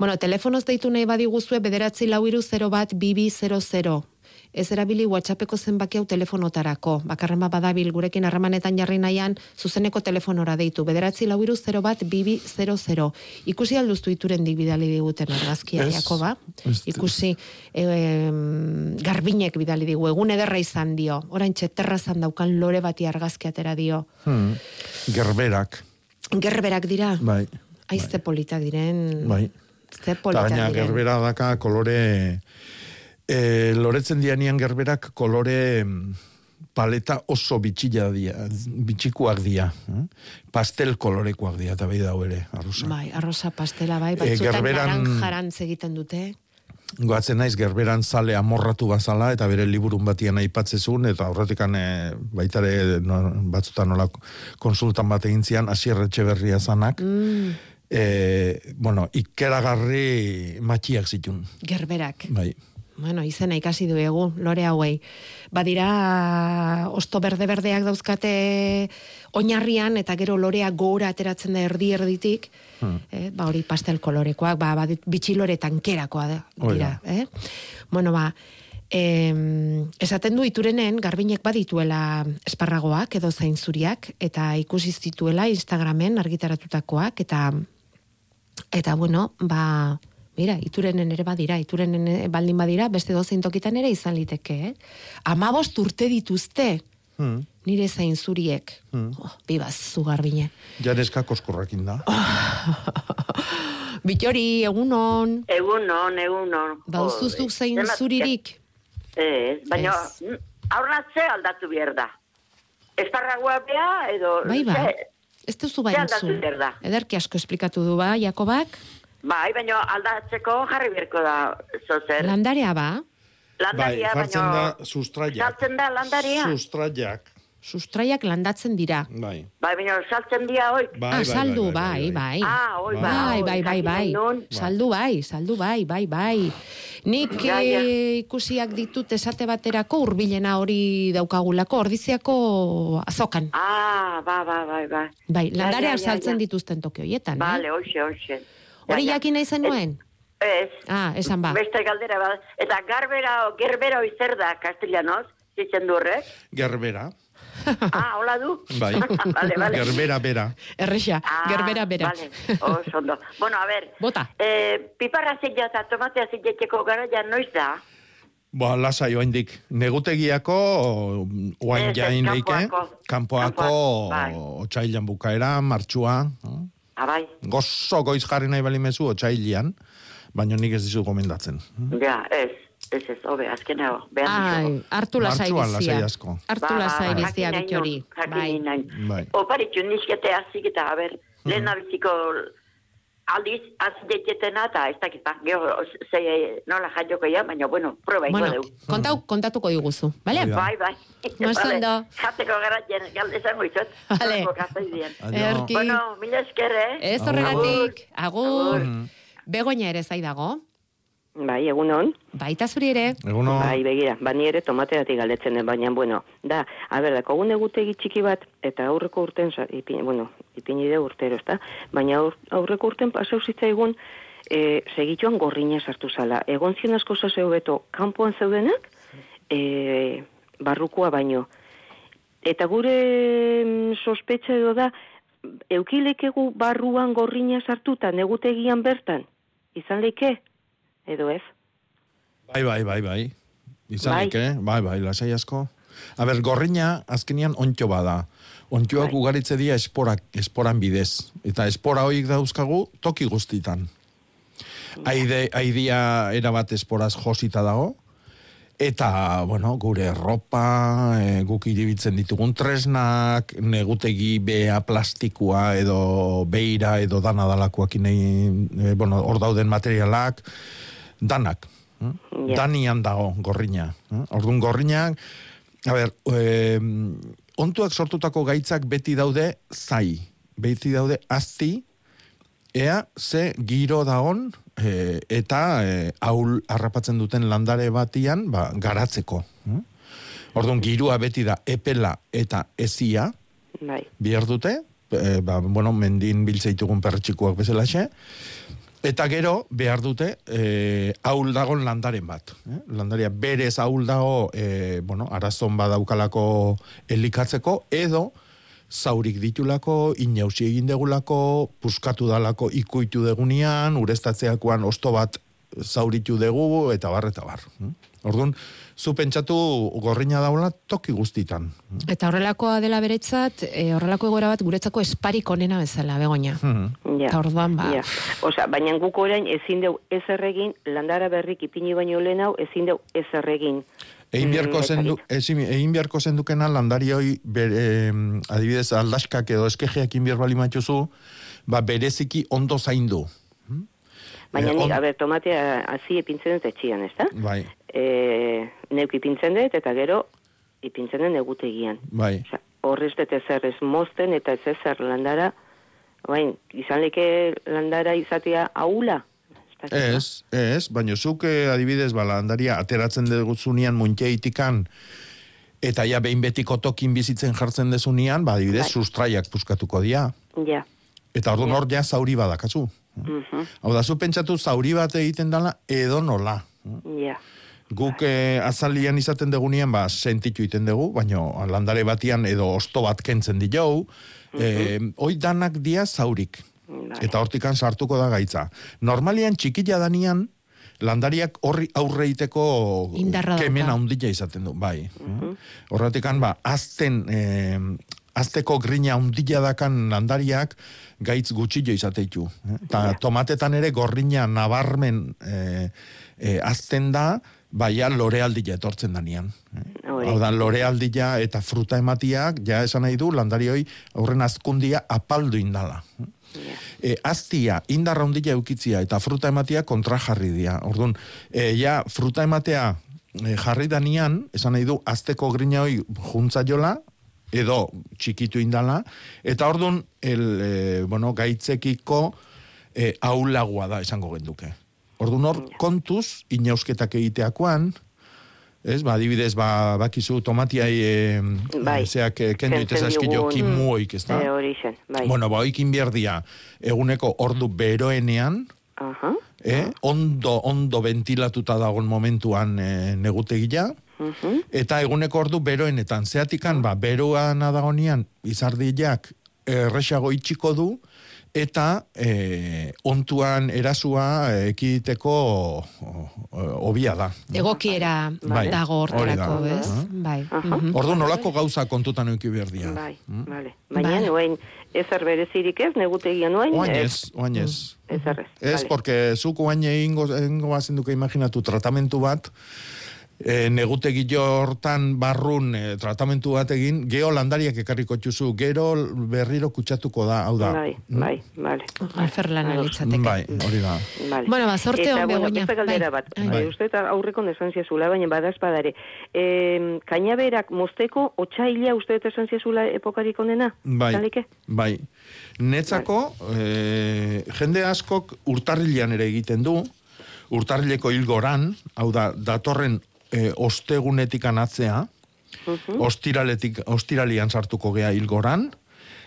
Bueno, telefonoz deitu nahi badiguzue bederatzi lau iru 0 bat bibi 00. Ez erabili WhatsAppeko zenbaki hau telefonotarako. Bakarren badabil gurekin harremanetan jarri nahian, zuzeneko telefonora deitu. Bederatzi lau iru 0 bat bibi 00. Ikusi alduztu ituren bidali diguten argazkia, Ez. Jakoba. Ez- Ikusi em, garbinek bidali digu. Egun ederra izan dio. Orain terrazan daukan lore bati argazki atera dio. Hmm. Gerberak. Gerberak dira. Bai. Aizte politak diren. Bai. Ze Eta politak gaina diren. gerbera daka kolore... E, loretzen dianian gerberak kolore mm, paleta oso bitxila dia, bitxikuak dia. eh? Pastel kolorekoak dia, eta behi dau ere, arruza. Bai, arroza pastela, bai, Eh, batzutan gerberan- naranjarantz egiten dute. Goatzen naiz gerberan zale amorratu bazala eta bere liburun batian aipatzezun eta aurretikan e, baitare no, batzutan nola konsultan bat egin zian Asier Etxeberria zanak Mm, e, bueno, ikeragarri matxiak zitun gerberak. bai. Bueno, izena ikasi du egu, lore hauei. Badira, osto berde-berdeak dauzkate oinarrian, eta gero lorea gora ateratzen da erdi erditik, Hmm. eh, ba hori pastel kolorekoak, ba, ba bitxilore tankerakoa da, dira. Eh? Bueno, ba, em, esaten du iturenen garbinek badituela esparragoak edo zainzuriak, eta ikusi zituela Instagramen argitaratutakoak, eta eta bueno, ba, Mira, iturenen ere badira, iturenen baldin badira, beste dozein tokitan ere izan liteke, eh? Amabost urte dituzte, Hmm. nire zain zuriek. Hmm. Oh, bibaz, zugarbine. Janeska koskorrakin da. (laughs) Bitori, egunon. Egunon, egunon. Bauzuzuk zain Zenbat- zuririk. Ez, baina aurratze aldatu behar da. Esparragoa bea, edo... Bai, ba. Ez duzu bain da. Ederki asko esplikatu du ba, Jakobak. Bai, baina aldatzeko jarri beharko da, zozer. Landarea ba. Bai, Landaria, jartzen baina... da sustraiak. Saltzen da landaria. Sustraiak. Sustraiak landatzen dira. Bai. Bai, baina saltzen dia hoik. Bai, ah, bai, saldu, bai, bai, bai. Ah, oi, bai. Bai, bai, bai, bai. Saldu bai, saldu bai, bai, bai. Nik Ja, ja. eh, ikusiak ditut esate baterako hurbilena hori daukagulako ordiziako azokan. Ah, ba, ba, bai, bai. Bai, Ja, landareak ja, ja, saltzen ja. dituzten toki hoietan, Bale, eh? hoxe, hoxe. Hori Ja, ja. jakin nahi zenuen? Ez. Ah, esan ba. Beste galdera bat. Eta garbera, gerbera zer da, castellanoz, zitzen du horrek. Gerbera. Ah, hola du? Bai. (laughs) Vale, vale. Gerbera bera. Erresa, Ah, gerbera bera. Vale, oso ondo. Bueno, a ver. Bota. Eh, piparra zila eta tomatea zileteko gara ja noiz da. Ba, lasai oaindik. Negutegiako oain jain leike. kanpoako. Kanpoako Kanpoako, bai. bukaera, martxua. no? Ah, bai. Gozo goiz jarri nahi balimezu otsailian, baina nik ez dizu gomendatzen. Ja, ez. Ez ez, hobe, azkenago. Behar Ai, hartu lasai bizia. Hartu lasai bizia bitori. Bai. Bai. Oparitxu nizkete hazik eta, a ber, lehen abiziko aldiz, azidetxetena eta ez dakit, ba, gero, ze, nola jaioko ja, baina, bueno, proba ingo Bueno, deu. kontau, kontatuko diguzu, bale? Bai, bai. No Vale. ondo. Jateko gara, jen, galde zango izot. Vale. Zango gaztai dien. Erki. Bueno, mila esker, eh? Ez horregatik, agur. Begoña ere zai Bai, egunon. Baita zuri ere. Egunon. Bai, begira, bani ere tomateatik galdetzen den, baina, bueno, da, a ber, dakogun egutegi txiki bat, eta aurreko urten, sa- ipini, bueno, ipini de urtero, ezta? Baina aur, aurreko urten pasau zitzaigun, e, segituan gorrina sartu zala. Egon zion asko zazeu beto, kanpoan zeudenak, e, barrukoa baino. Eta gure mm, sospetxa edo da, eukilekegu barruan gorrina sartuta, negutegian bertan, izan leike, edo ez? Bai, bai, bai, bai. Izanik, Bai. eh? Bai, bai, lasai asko. A ber, gorrina azkenian ontxo bada. Ontxoak ugaritze dira esporak, esporan bidez. Eta espora hoik dauzkagu toki guztitan. Aide, aidia erabat esporaz josita dago. Eta, bueno, gure ropa, e, guk iribitzen ditugun tresnak, negutegi bea plastikua edo beira edo dana dalakoak inei, e, bueno, hor dauden materialak, danak. hm? Ja. Danian dago gorrina. hm? Orduan gorrinak, a ber, e, ontuak sortutako gaitzak beti daude zai. Beti daude azti, ea ze giro dagon e, eta e, aul harrapatzen duten landare batian ba, garatzeko. hm? Orduan, girua beti da epela eta ezia, Bai. bihar dute, e, ba, bueno, mendin biltzeitugun perretxikuak bezalaxe, eta gero behar dute e, aul dagon landaren bat. Eh? Landaria berez aul dago, e, bueno, arazon badaukalako elikatzeko, edo zaurik ditulako, inausi egin degulako, puskatu dalako ikuitu degunian, urestatzeakoan osto bat zauritu dugu, eta bar, eta bar. hm? Orduan, zu pentsatu gorrina daula toki guztitan. Eta horrelakoa dela beretzat, e, horrelako egoera bat guretzako esparik onena bezala, begoña. Ja. Eta orduan, ba, Ja. Osea, baina guk orain ezin deu ezer egin, landara berrik ipini baino lehen hau ezin deu ezer egin. Egin beharko Mm, zendu, ezin, egin beharko zendukena landari hoi, bere, adibidez, aldaskak edo eskejeak inbier bali matxuzu, ba, bereziki ondo zaindu. Baina Eh, nik, on- a ber, tomatea hazi ipintzen dut etxian, ezta? Bai, E, neuk ipintzen dut, eta gero ipintzen dut negutegian. bai. Horrez dut ezer ez mozten, eta ez ezer landara, bain, izan leke landara izatea aula. Ez, ez, baina zuk eh, adibidez, ba, landaria ateratzen degutzunean muntieitikan, eta ja behin betiko tokin bizitzen jartzen dezunean, ba, adibidez, Bai. sustraiak puskatuko dira. Ja. Eta orduan hor ja zauri badakazu. Mhm. Hau da, zu pentsatu zauri bat egiten dala edo nola. Ja. Guk eh, azalian izaten degunean, ba, sentitu iten dugu, baina landare batian edo osto bat kentzen dio, eh, oi danak dia zaurik. Eta hortikan sartuko da gaitza. Normalian txikila danian, landariak horri aurreiteko Indarra dauka. kemen handia izaten du, bai. Horretikan, ba, azten, eh, azteko grina handia dakan landariak gaitz gutxillo izateitu. Eh? Ta tomatetan ere gorrina nabarmen eh, eh, azten da, baia lorealdia etortzen danian. Hau da, lorealdia eta fruta ematiak, ja esan nahi du, landarioi aurren azkundia apaldu indala. E, aztia, indarra handia eukitzia eta fruta ematia kontra jarri dia. Orduan, e, ja, fruta ematea e, jarri danian, esan nahi du, azteko grina hoi juntza jola, edo txikitu indala, eta orduan, el, e, bueno, gaitzekiko e, aulagoa da, esango genduke. Orduan hor, kontuz, inausketak egiteakoan, Ez, ba, adibidez, ba, bakizu tomatiai e, Bai. zeak e, kendu digun- kimuoik, ez da? Eh, hori zen, bai. Bueno, ba, oikin bierdia, eguneko ordu beroenean, Aha. eh, ondo, ondo ventilatuta dagoen momentuan e, negutegia, Mhm. eta eguneko ordu beroenetan, zeatikan, ba, beroan adagonean, izardiak erresago itxiko du, eta e, ontuan erasua e, ekiditeko o- o- hobia da. Egokiera Bai. dago Hori da. hortarako, ez? Aha. Bai. Aha. Mhm. Ordu nolako gauza kontutan euki behar dira. Bai, vale. Baina, oain, ezer berezirik ez, negutegia noain? Oain ez, oain ez. Ezer ez. Ez, vale. porque zuk oain egingo, egingo bazen duke imaginatu tratamentu bat, e, negutegi hortan barrun e, tratamentu bat egin, geo landariak ekarriko txuzu, gero berriro kutsatuko da, hau da. Bai, bai, vale. Alferlana litzateke. Bai, hori da. Vale. Bueno, ba, zorte Eta, on, bueno, Begoña. beste galdera Bai. bat. Bai. Uste eta aurreko esan ziazula, baina badaz badare. E, kainaberak mosteko otxaila uste eta esan ziazula epokarik onena? Bai, Zalike? bai. Netzako, e, jende askok urtarrilean ere egiten du, urtarrileko hilgoran, hau da, datorren e, ostegunetik anatzea, ostiraletik, ostiralian sartuko gea hilgoran,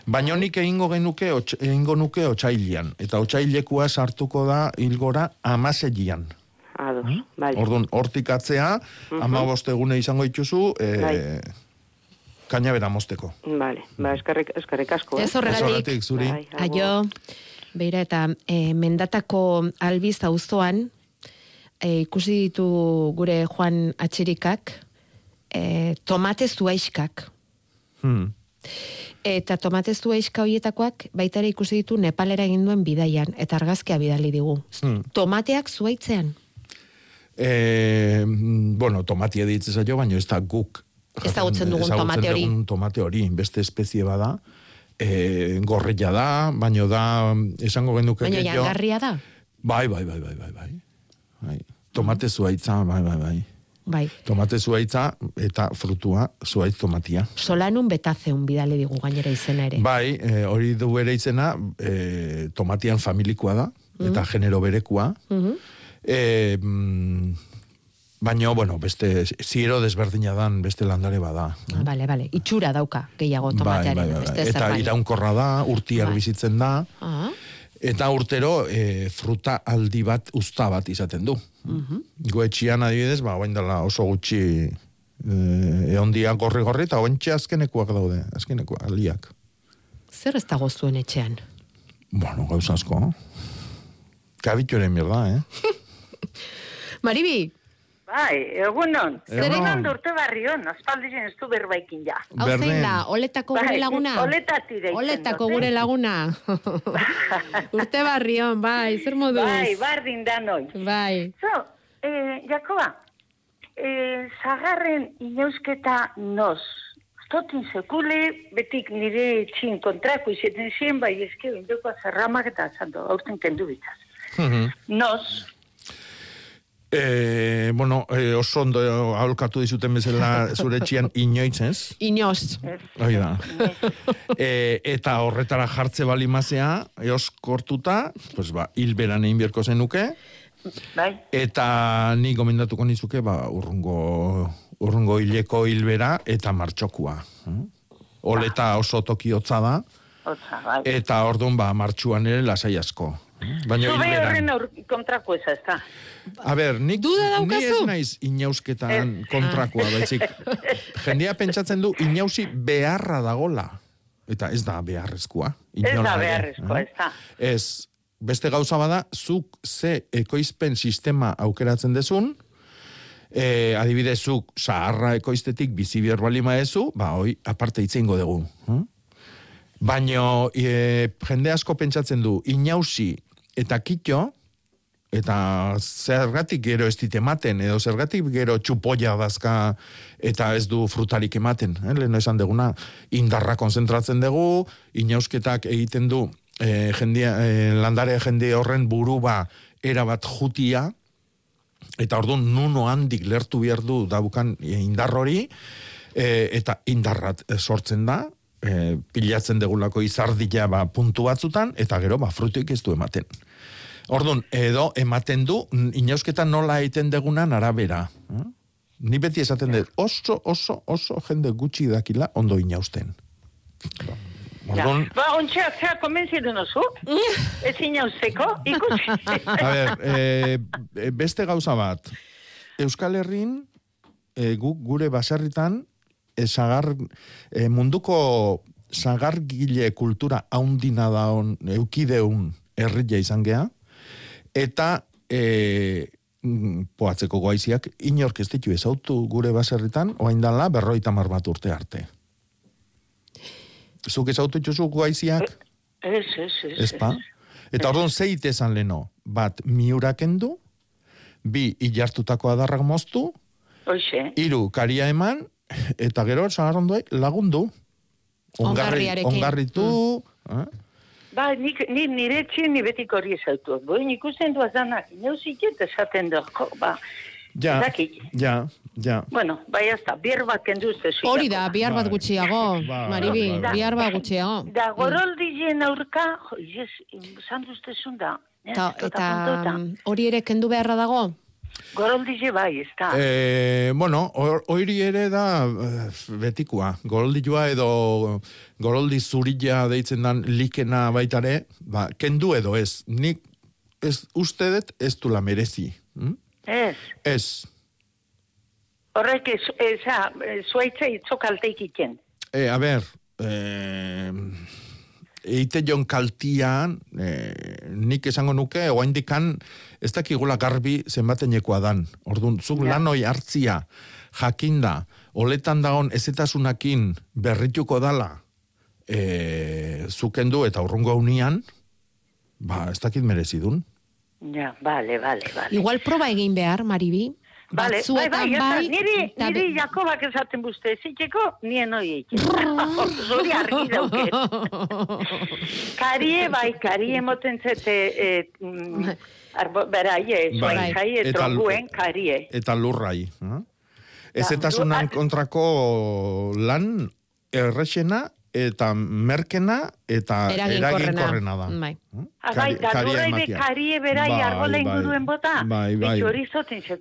baina nik egingo genuke, otx, egingo nuke otxailian, eta otxailekua sartuko da hilgora amaseian. Ados, vale. Orduan, hortik atzea, ama egune izango dituzu, e, Bai. kainabera mosteko. Vale, ba, eskarrik, eskarrik asko. eh? Ez horregatik. Ez horregatik, zuri. Bai, Aio, beira eta e, mendatako albiz auzoan e, ikusi ditu gure Juan Atxerikak e, tomate zuaiskak. Hmm. Eta tomate zuaiska horietakoak baita ere ikusi ditu Nepalera egin duen bidaian eta argazkia bidali digu. Hmm. Tomateak zuaitzean. E, mm, bueno, tomatia ditze zaio, baina ez da guk. Ezagutzen dugun ezagutzen tomate hori. dugun tomate hori, beste espezie bada. E, gorrilla da, baina da, esango genuke Baina jangarria da. Bai, bai, bai, bai, bai, bai. Bai. Tomate zuaitza, bai, bai, bai. Bai. Tomate zuaitza eta frutua zuaitz tomatia. Solanun betazeun bidali digu gainera izena ere. Bai, e, hori du bere izena, e, tomatian familikoa da, eta genero berekoa. Mhm. E, mm, baina, bueno, beste, ziero desberdina dan beste landare bada. Ah, Bale, bale. Itxura dauka gehiago Bai, tomatearen. bai, bai, bai. beste Eta zerbait. iraunkorra da, urtiar Bai. bizitzen da, Ah, eta urtero e, fruta aldi bat, usta bat izaten du. Mhm. Goetxian adibidez, ba, oain dela oso gutxi e, eondia gorri-gorri, eta oain azkenekuak daude, azkenekuak, aliak. Zer ez dago zuen etxean? Bueno, gauz asko. Kabituaren mierda, eh? (laughs) Maribi, Bai, egunon. Egunon. Egunon urte barrion, aspaldiren ez du berbaikin ja. hau zein da, oletako gure Bai, laguna? Oletati deitzen Oletako dut, eh? gure laguna. (laughs) Urte barrion, bai, zer moduz? Bai, bardin da noi. Bai. So, eh, Jakoba, eh, zagarren inausketa nos. Stotin sekule, betik nire txin kontrako izaten zien, bai eske indoko zerramak eta zanto, aurten kendu bitaz. Nos, E, bueno, e, oso ondo aholkatu dizuten bezala zure etxean inoitz, ez? Inoz. Hoi da. e, eta horretara jartze balimazea, eos kortuta, pues ba, hilberan egin bierko zenuke, bai, eta ni gomendatuko nizuke, ba, urrungo, urrungo hileko hilbera eta martxokua. eh? Oleta oso toki hotza da, hotza, bai. eta orduan ba, martxuan ere lasai asko. Eh? Baina Zube hilberan. horren aur, kontrako eza, ez da. A ber, nik, Duda ni ez naiz inausketan kontrakoa, baizik. (laughs) Jendia pentsatzen du inausi beharra dagola. eta ez da beharrezkoa. Ez da beharrezkoa, eh? ez da. Ez, beste gauza bada, zuk ze ekoizpen sistema aukeratzen dezun, e, adibidez, zuk zaharra ekoiztetik bizi behar bali maezu, ba, hoi, aparte itzeingo dugu. Hm? Baino, e, jende asko pentsatzen du, inausi eta kitxo, eta zergatik gero ez dit ematen, edo zergatik gero txupoia dazka eta ez du frutarik ematen. Eh? Lehen esan deguna, indarra konzentratzen dugu, inausketak egiten du e, jendia, e, landare jende horren buruba erabat jutia, eta orduan nuno handik lertu behar du daukan e, indar hori, e, eta indarrat sortzen da, e, pilatzen degulako izardila ba, puntu batzutan, eta gero ba, frutuik ez du ematen. Orduan, edo ematen du, inausketan nola egiten degunan arabera. eh? Ni beti esaten dut, oso, oso, oso jende gutxi dakila ondo inausten. Orduan, Ba, ontsa, zea konbentzidu nozu? (laughs) Ez inauzeko, ikusi. A ber, e, e, beste gauza bat. Euskal Herrin, e, guk gure baserritan, e, sagar, e, munduko sagargile kultura haundina daun, eukideun herria izan gea, eta e, mm, poatzeko goaiziak inork ez ditu ezautu gure baserritan, oain dala berroita mar bat urte arte. Zuk ezautu dituzu goaiziak? Ez, ez, ez. Ez pa? Eta orduan zeit esan leno, bat miura kendu, bi ilartutako adarrak moztu, Hoxe. hiru karia eman, eta gero sagarrondoi lagundu. Ongarri, Ongarriarekin. ongarritu, eh? Ba, nik, ni nire txin ni betiko hori ezautu. Boin ikusten duaz danak, neuzik eta esaten dut, ko, ba, ja, Zakit. ja, ja. bueno, bai ez da, bier bat kendu uste Hori da, bihar bat gutxiago, Maribi, bai, bai. bihar bat gutxiago. Da, goroldien aurka, jo, yes, zan duztezun da. eh, Ta, eta mm, hori ere kendu beharra dago? Goroldie bai, ez da. Eh, bueno, hori ere da eh, betikoa. Goroldilua edo goroldi zurilla deitzen dan likena baitare, ba, kendu edo ez. Nik ez, uste dut ez dula merezi. Hm? Ez. Ez. Horrek, ez, eza, zuaitza itzokalteik iken. E, a ber, e, eite jon kaltian, e, nik esango nuke, oaindikan, ez dakigula garbi zenbatenekoa dan. Orduan, zuk Ja. lanoi hartzia, jakinda, oletan dagon ezetasunakin berrituko dala, e, zukendu eta urrungo unian, ba, ez dakit merezidun. Ja, bale, bale, bale. Igual proba egin behar, Maribi. Bale, bai, bai, bai, bai, niri, eta niri be- Jakobak esaten buzte, ziteko, nien hoi eikin. Zori argi dauke. (laughs) karie, bai, karie moten zete, e, mm, arbo, beraie, Bai. jai, Eta- etronguen, karie. Eta lurrai. eh? Ezetasunan kontrako lan errexena eta merkena eta Eraginkorrena. da. Bai. Ah, bai, Kari- da karia lurrai be ematea. karie berai Bai, arbola bai. inguruen bota. Bai, bai.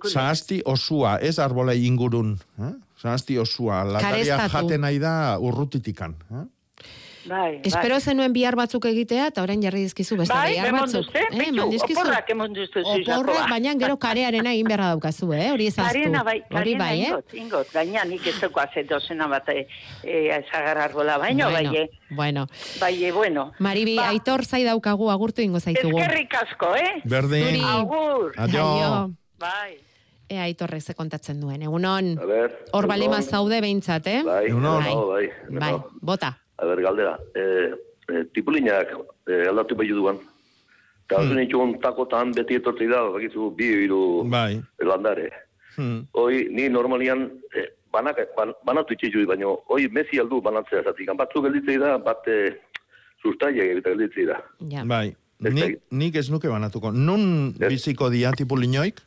Zahazti osua, ez arbola ingurun. Eh? Zahazti osua, lataria jaten nahi da urrutitikan. Eh? Bai, Espero zenuen bihar batzuk egitea, eta orain jarri dizkizu beste Bai, bihar batzuk. duzte, Eh, eman dizkizu. oporrak emon duzte zu, Oporrak, baina gero karearena egin beharra daukazu, eh? Hori ez ahaztu. Kariena bai, Hori bai, eh? ingot, ingot, gaina nik ez dugu haze dozena bat e, e, zagar arbola, baino, Bueno, bai, Bueno, bai, bueno. Maribi, Ba. aitor zai daukagu, agurtu ingo zaitugu. Eskerrik asko, eh? Berdin. Zuri. Agur. Adio. Aio. Bai. Ea aitorrek ze kontatzen duen, egunon. A ber, Hor balima zaude behintzat, eh? Bai, Egunon. bai, bai. Bai, bota. A ber, galdera. E, e, tipulinak e, aldatu behiu duan. Eta hmm. nituen takotan beti etortzei da, bakizu, bi hiru Bai. landare. Hmm. Hoi, ni normalian, e, banak, ban, banatu itxizu, baina hoi mezi aldu banatzea zatik. Batzuk gelditzei da, bat e, sustaia egita gelditzei da. Ja. Bai. Nik, nik ez nuke banatuko. Nun biziko dia tipulinoik?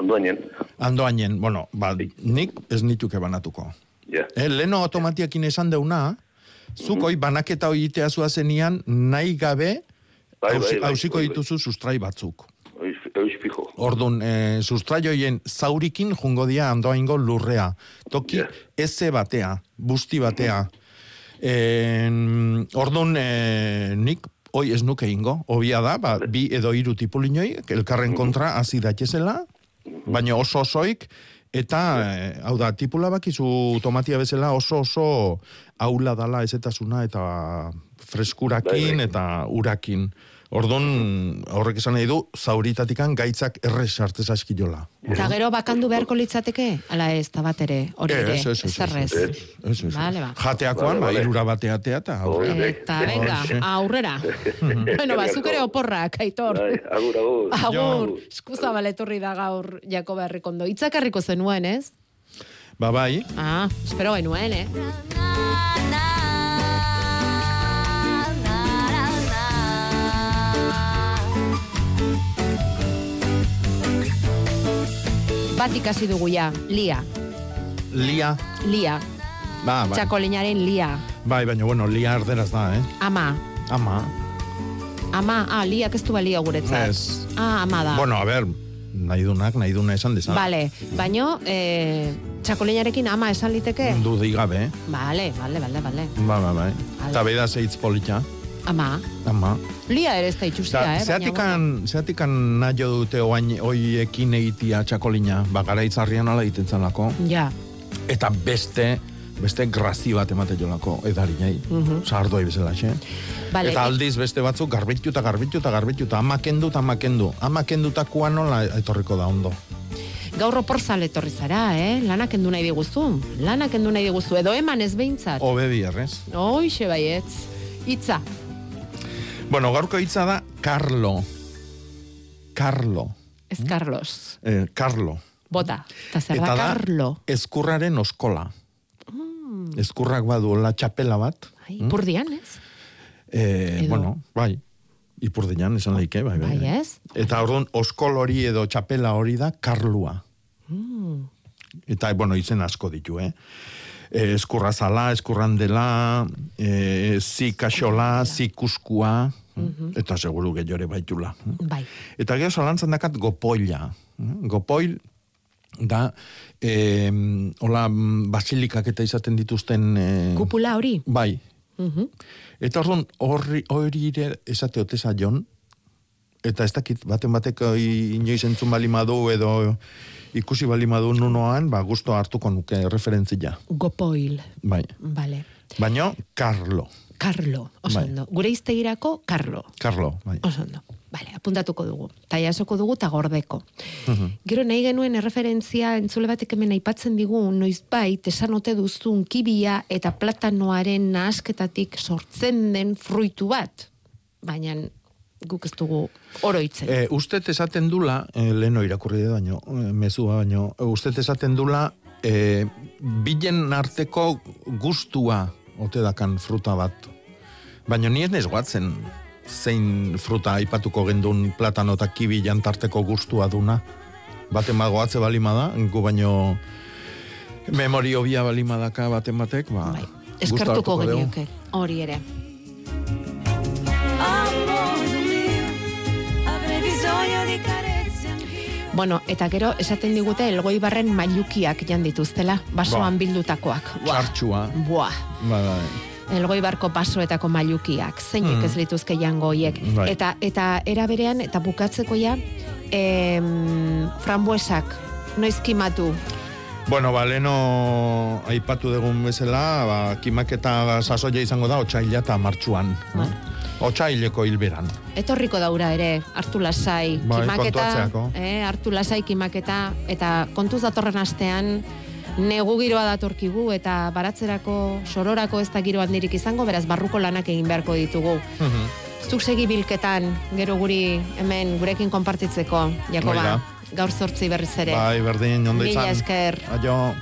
Andoainen. Andoainen, bueno, ba, nik ez nituke banatuko. Ja. Eh, leno automatiakin esan deuna, zuk hoi banaketa hoi itea zenian nahi gabe Bai, bai, bai, hausiko dituzu sustrai batzuk. Fijo. Ordun, e, sustrai hoien zaurikin jungo dia andoaingo lurrea. Toki eze batea, busti batea. En, ordun, e, nik hoi ez nuke ingo, obia da, ba, bi edo hiru tipulinoi, elkarren kontra hasi daitezela, baina oso osoik, Eta, eh, hau da, tipula bakizu tomatia bezala oso oso aula dala ezetasuna eta freskurakin Bai, bai. eta urakin. Ordon horrek esan nahi du, zauritatikan gaitzak errez sartez askiola. Eta gero bakandu beharko litzateke? Ala ez, eta bat ere, hori ere, Ez, ez, ez. Vale, ba. Jateakoan, Vale, ba, irura bateatea eta aurre. Eta, venga, aurrera. (laughs) bueno, ba, ere oporrak, aitor. Bai, agur, agur. Agur, eskuza baletorri da gaur Jakoba Herrikondo. Itzak harriko zenuen, ez? Ba, bai. Ah, espero genuen, eh? Bat ikasi dugu ja, lia. Lia. Lia. Ba, bai. Txakolinaren lia. Bai, baina, bueno, lia erderaz da, eh? Ama. Ama. Ama, ah, liak ez du balio guretzat. Ez. Ah, ama da. Bueno, a ber, nahi dunak, nahi duna esan dezan. Vale, baino, eh, txakolinarekin ama esan liteke? Du digabe, eh? Vale, vale, vale, vale. Ba, ba, bai. Eta beda zeitz polita. Ama. Ama. Lia ere ez da itxustia, eh? baina, Zeatikan, zeatikan nahi dute oain oiekin egitia txakolina, ba, garaitzarrian ala egiten zanlako. bueno, Ja. Eta beste, beste grazi bat emate jolako edari nahi. Mhm. Sardoi bezala, xe. Vale, eta i- aldiz beste batzuk garbitu eta garbitu eta garbitu eta amakendu eta amakendu. Amakendutakoa nola etorriko da ondo. Gaur oporzale etorri zara, eh? Lanak endu nahi diguzu. Lanak endu nahi diguzu. Edo eman ez behintzat. Obe bierrez. Hoixe baietz. Itza. Bueno, gaurko hitza da Carlo. Carlo. Ez Carlos. Eh, Carlo. Bota. Eta zer da Carlo. Ezkurraren oskola. Ezkurrak baduela txapela bat. Ai, Purdian, ez? Eh, Edo- bueno, bai. Ipurdian, esan leike, bai, bai. Bai, ez? Eta orduan, oskol hori edo txapela hori da Karlua. Mm. Eta, bueno, izen asko ditu, eh? Eh, eskurra zala, eskurran dela, eh, zi kaxola, zi kuskua, eta seguru gehiore baitula. Bai. Eta gero zalantzan dakat gopoila. Gopoil da, eh, hola, mm, basilikak eta izaten dituzten... Eh, Kupula hori? Bai. Mhm. Eta orduan, horri, hori esate oteza jon, eta ez dakit, baten batek oi- inoiz entzun balimadu edo ikusi balimadu nunoan, ba, gusto hartuko nuke referentzia. Gopoil. Bai. Vale. Baina, Carlo. Carlo, oso Bai. Gure iztegirako, Carlo. Carlo, bai. Oso ondo. Vale, apuntatuko dugu. Ta jasoko dugu eta gordeko. Gero nahi genuen erreferentzia entzule batek hemen aipatzen digu noizbait esan ote duzun kibia eta platanoaren nahasketatik sortzen den fruitu bat. Baina guk ez dugu oroitzen. E, ustet esaten dula, e, leheno irakurri dut baino, e, mezua baino, e, ustet esaten dula, e, bilen arteko gustua ote dakan fruta bat. Baina ni ez nez guatzen zein fruta aipatuko gendun platano eta kibi jantarteko gustua duna. Baten bat goatze balima da, gu baino memorio bia balima daka baten batek, ba, gustu Eskartuko genioke, hori ere. Bueno, eta gero esaten digute elgoi barren mailukiak jan dituztela, basoan Ba. bildutakoak. Txartxua. buah. Ba, ba, elgoi barko pasoetako mailukiak, zeinek Mm. ez lituzke jango hiek. Bai. Eta, eta era berean, eta bukatzeko ja, em, frambuesak, noiz kimatu, Bueno, ba, leno aipatu dugun bezala, ba, kimaketa sasoia izango da, otxaila eta martxuan. No? Otxaileko hilberan. etorriko daura ere, hartu lasai, Bai, kimaketa, eh, hartu lasai kimaketa, eta kontuz datorren astean, negu giroa datorkigu, eta baratzerako, sororako ez da giro handirik izango, beraz barruko lanak egin beharko ditugu. Zuk segi bilketan, gero guri hemen gurekin konpartitzeko, Jakoba. Hori da. Gaur zortzi berriz ere. Bai, berdin, ondo Mila izan. esker. Aio.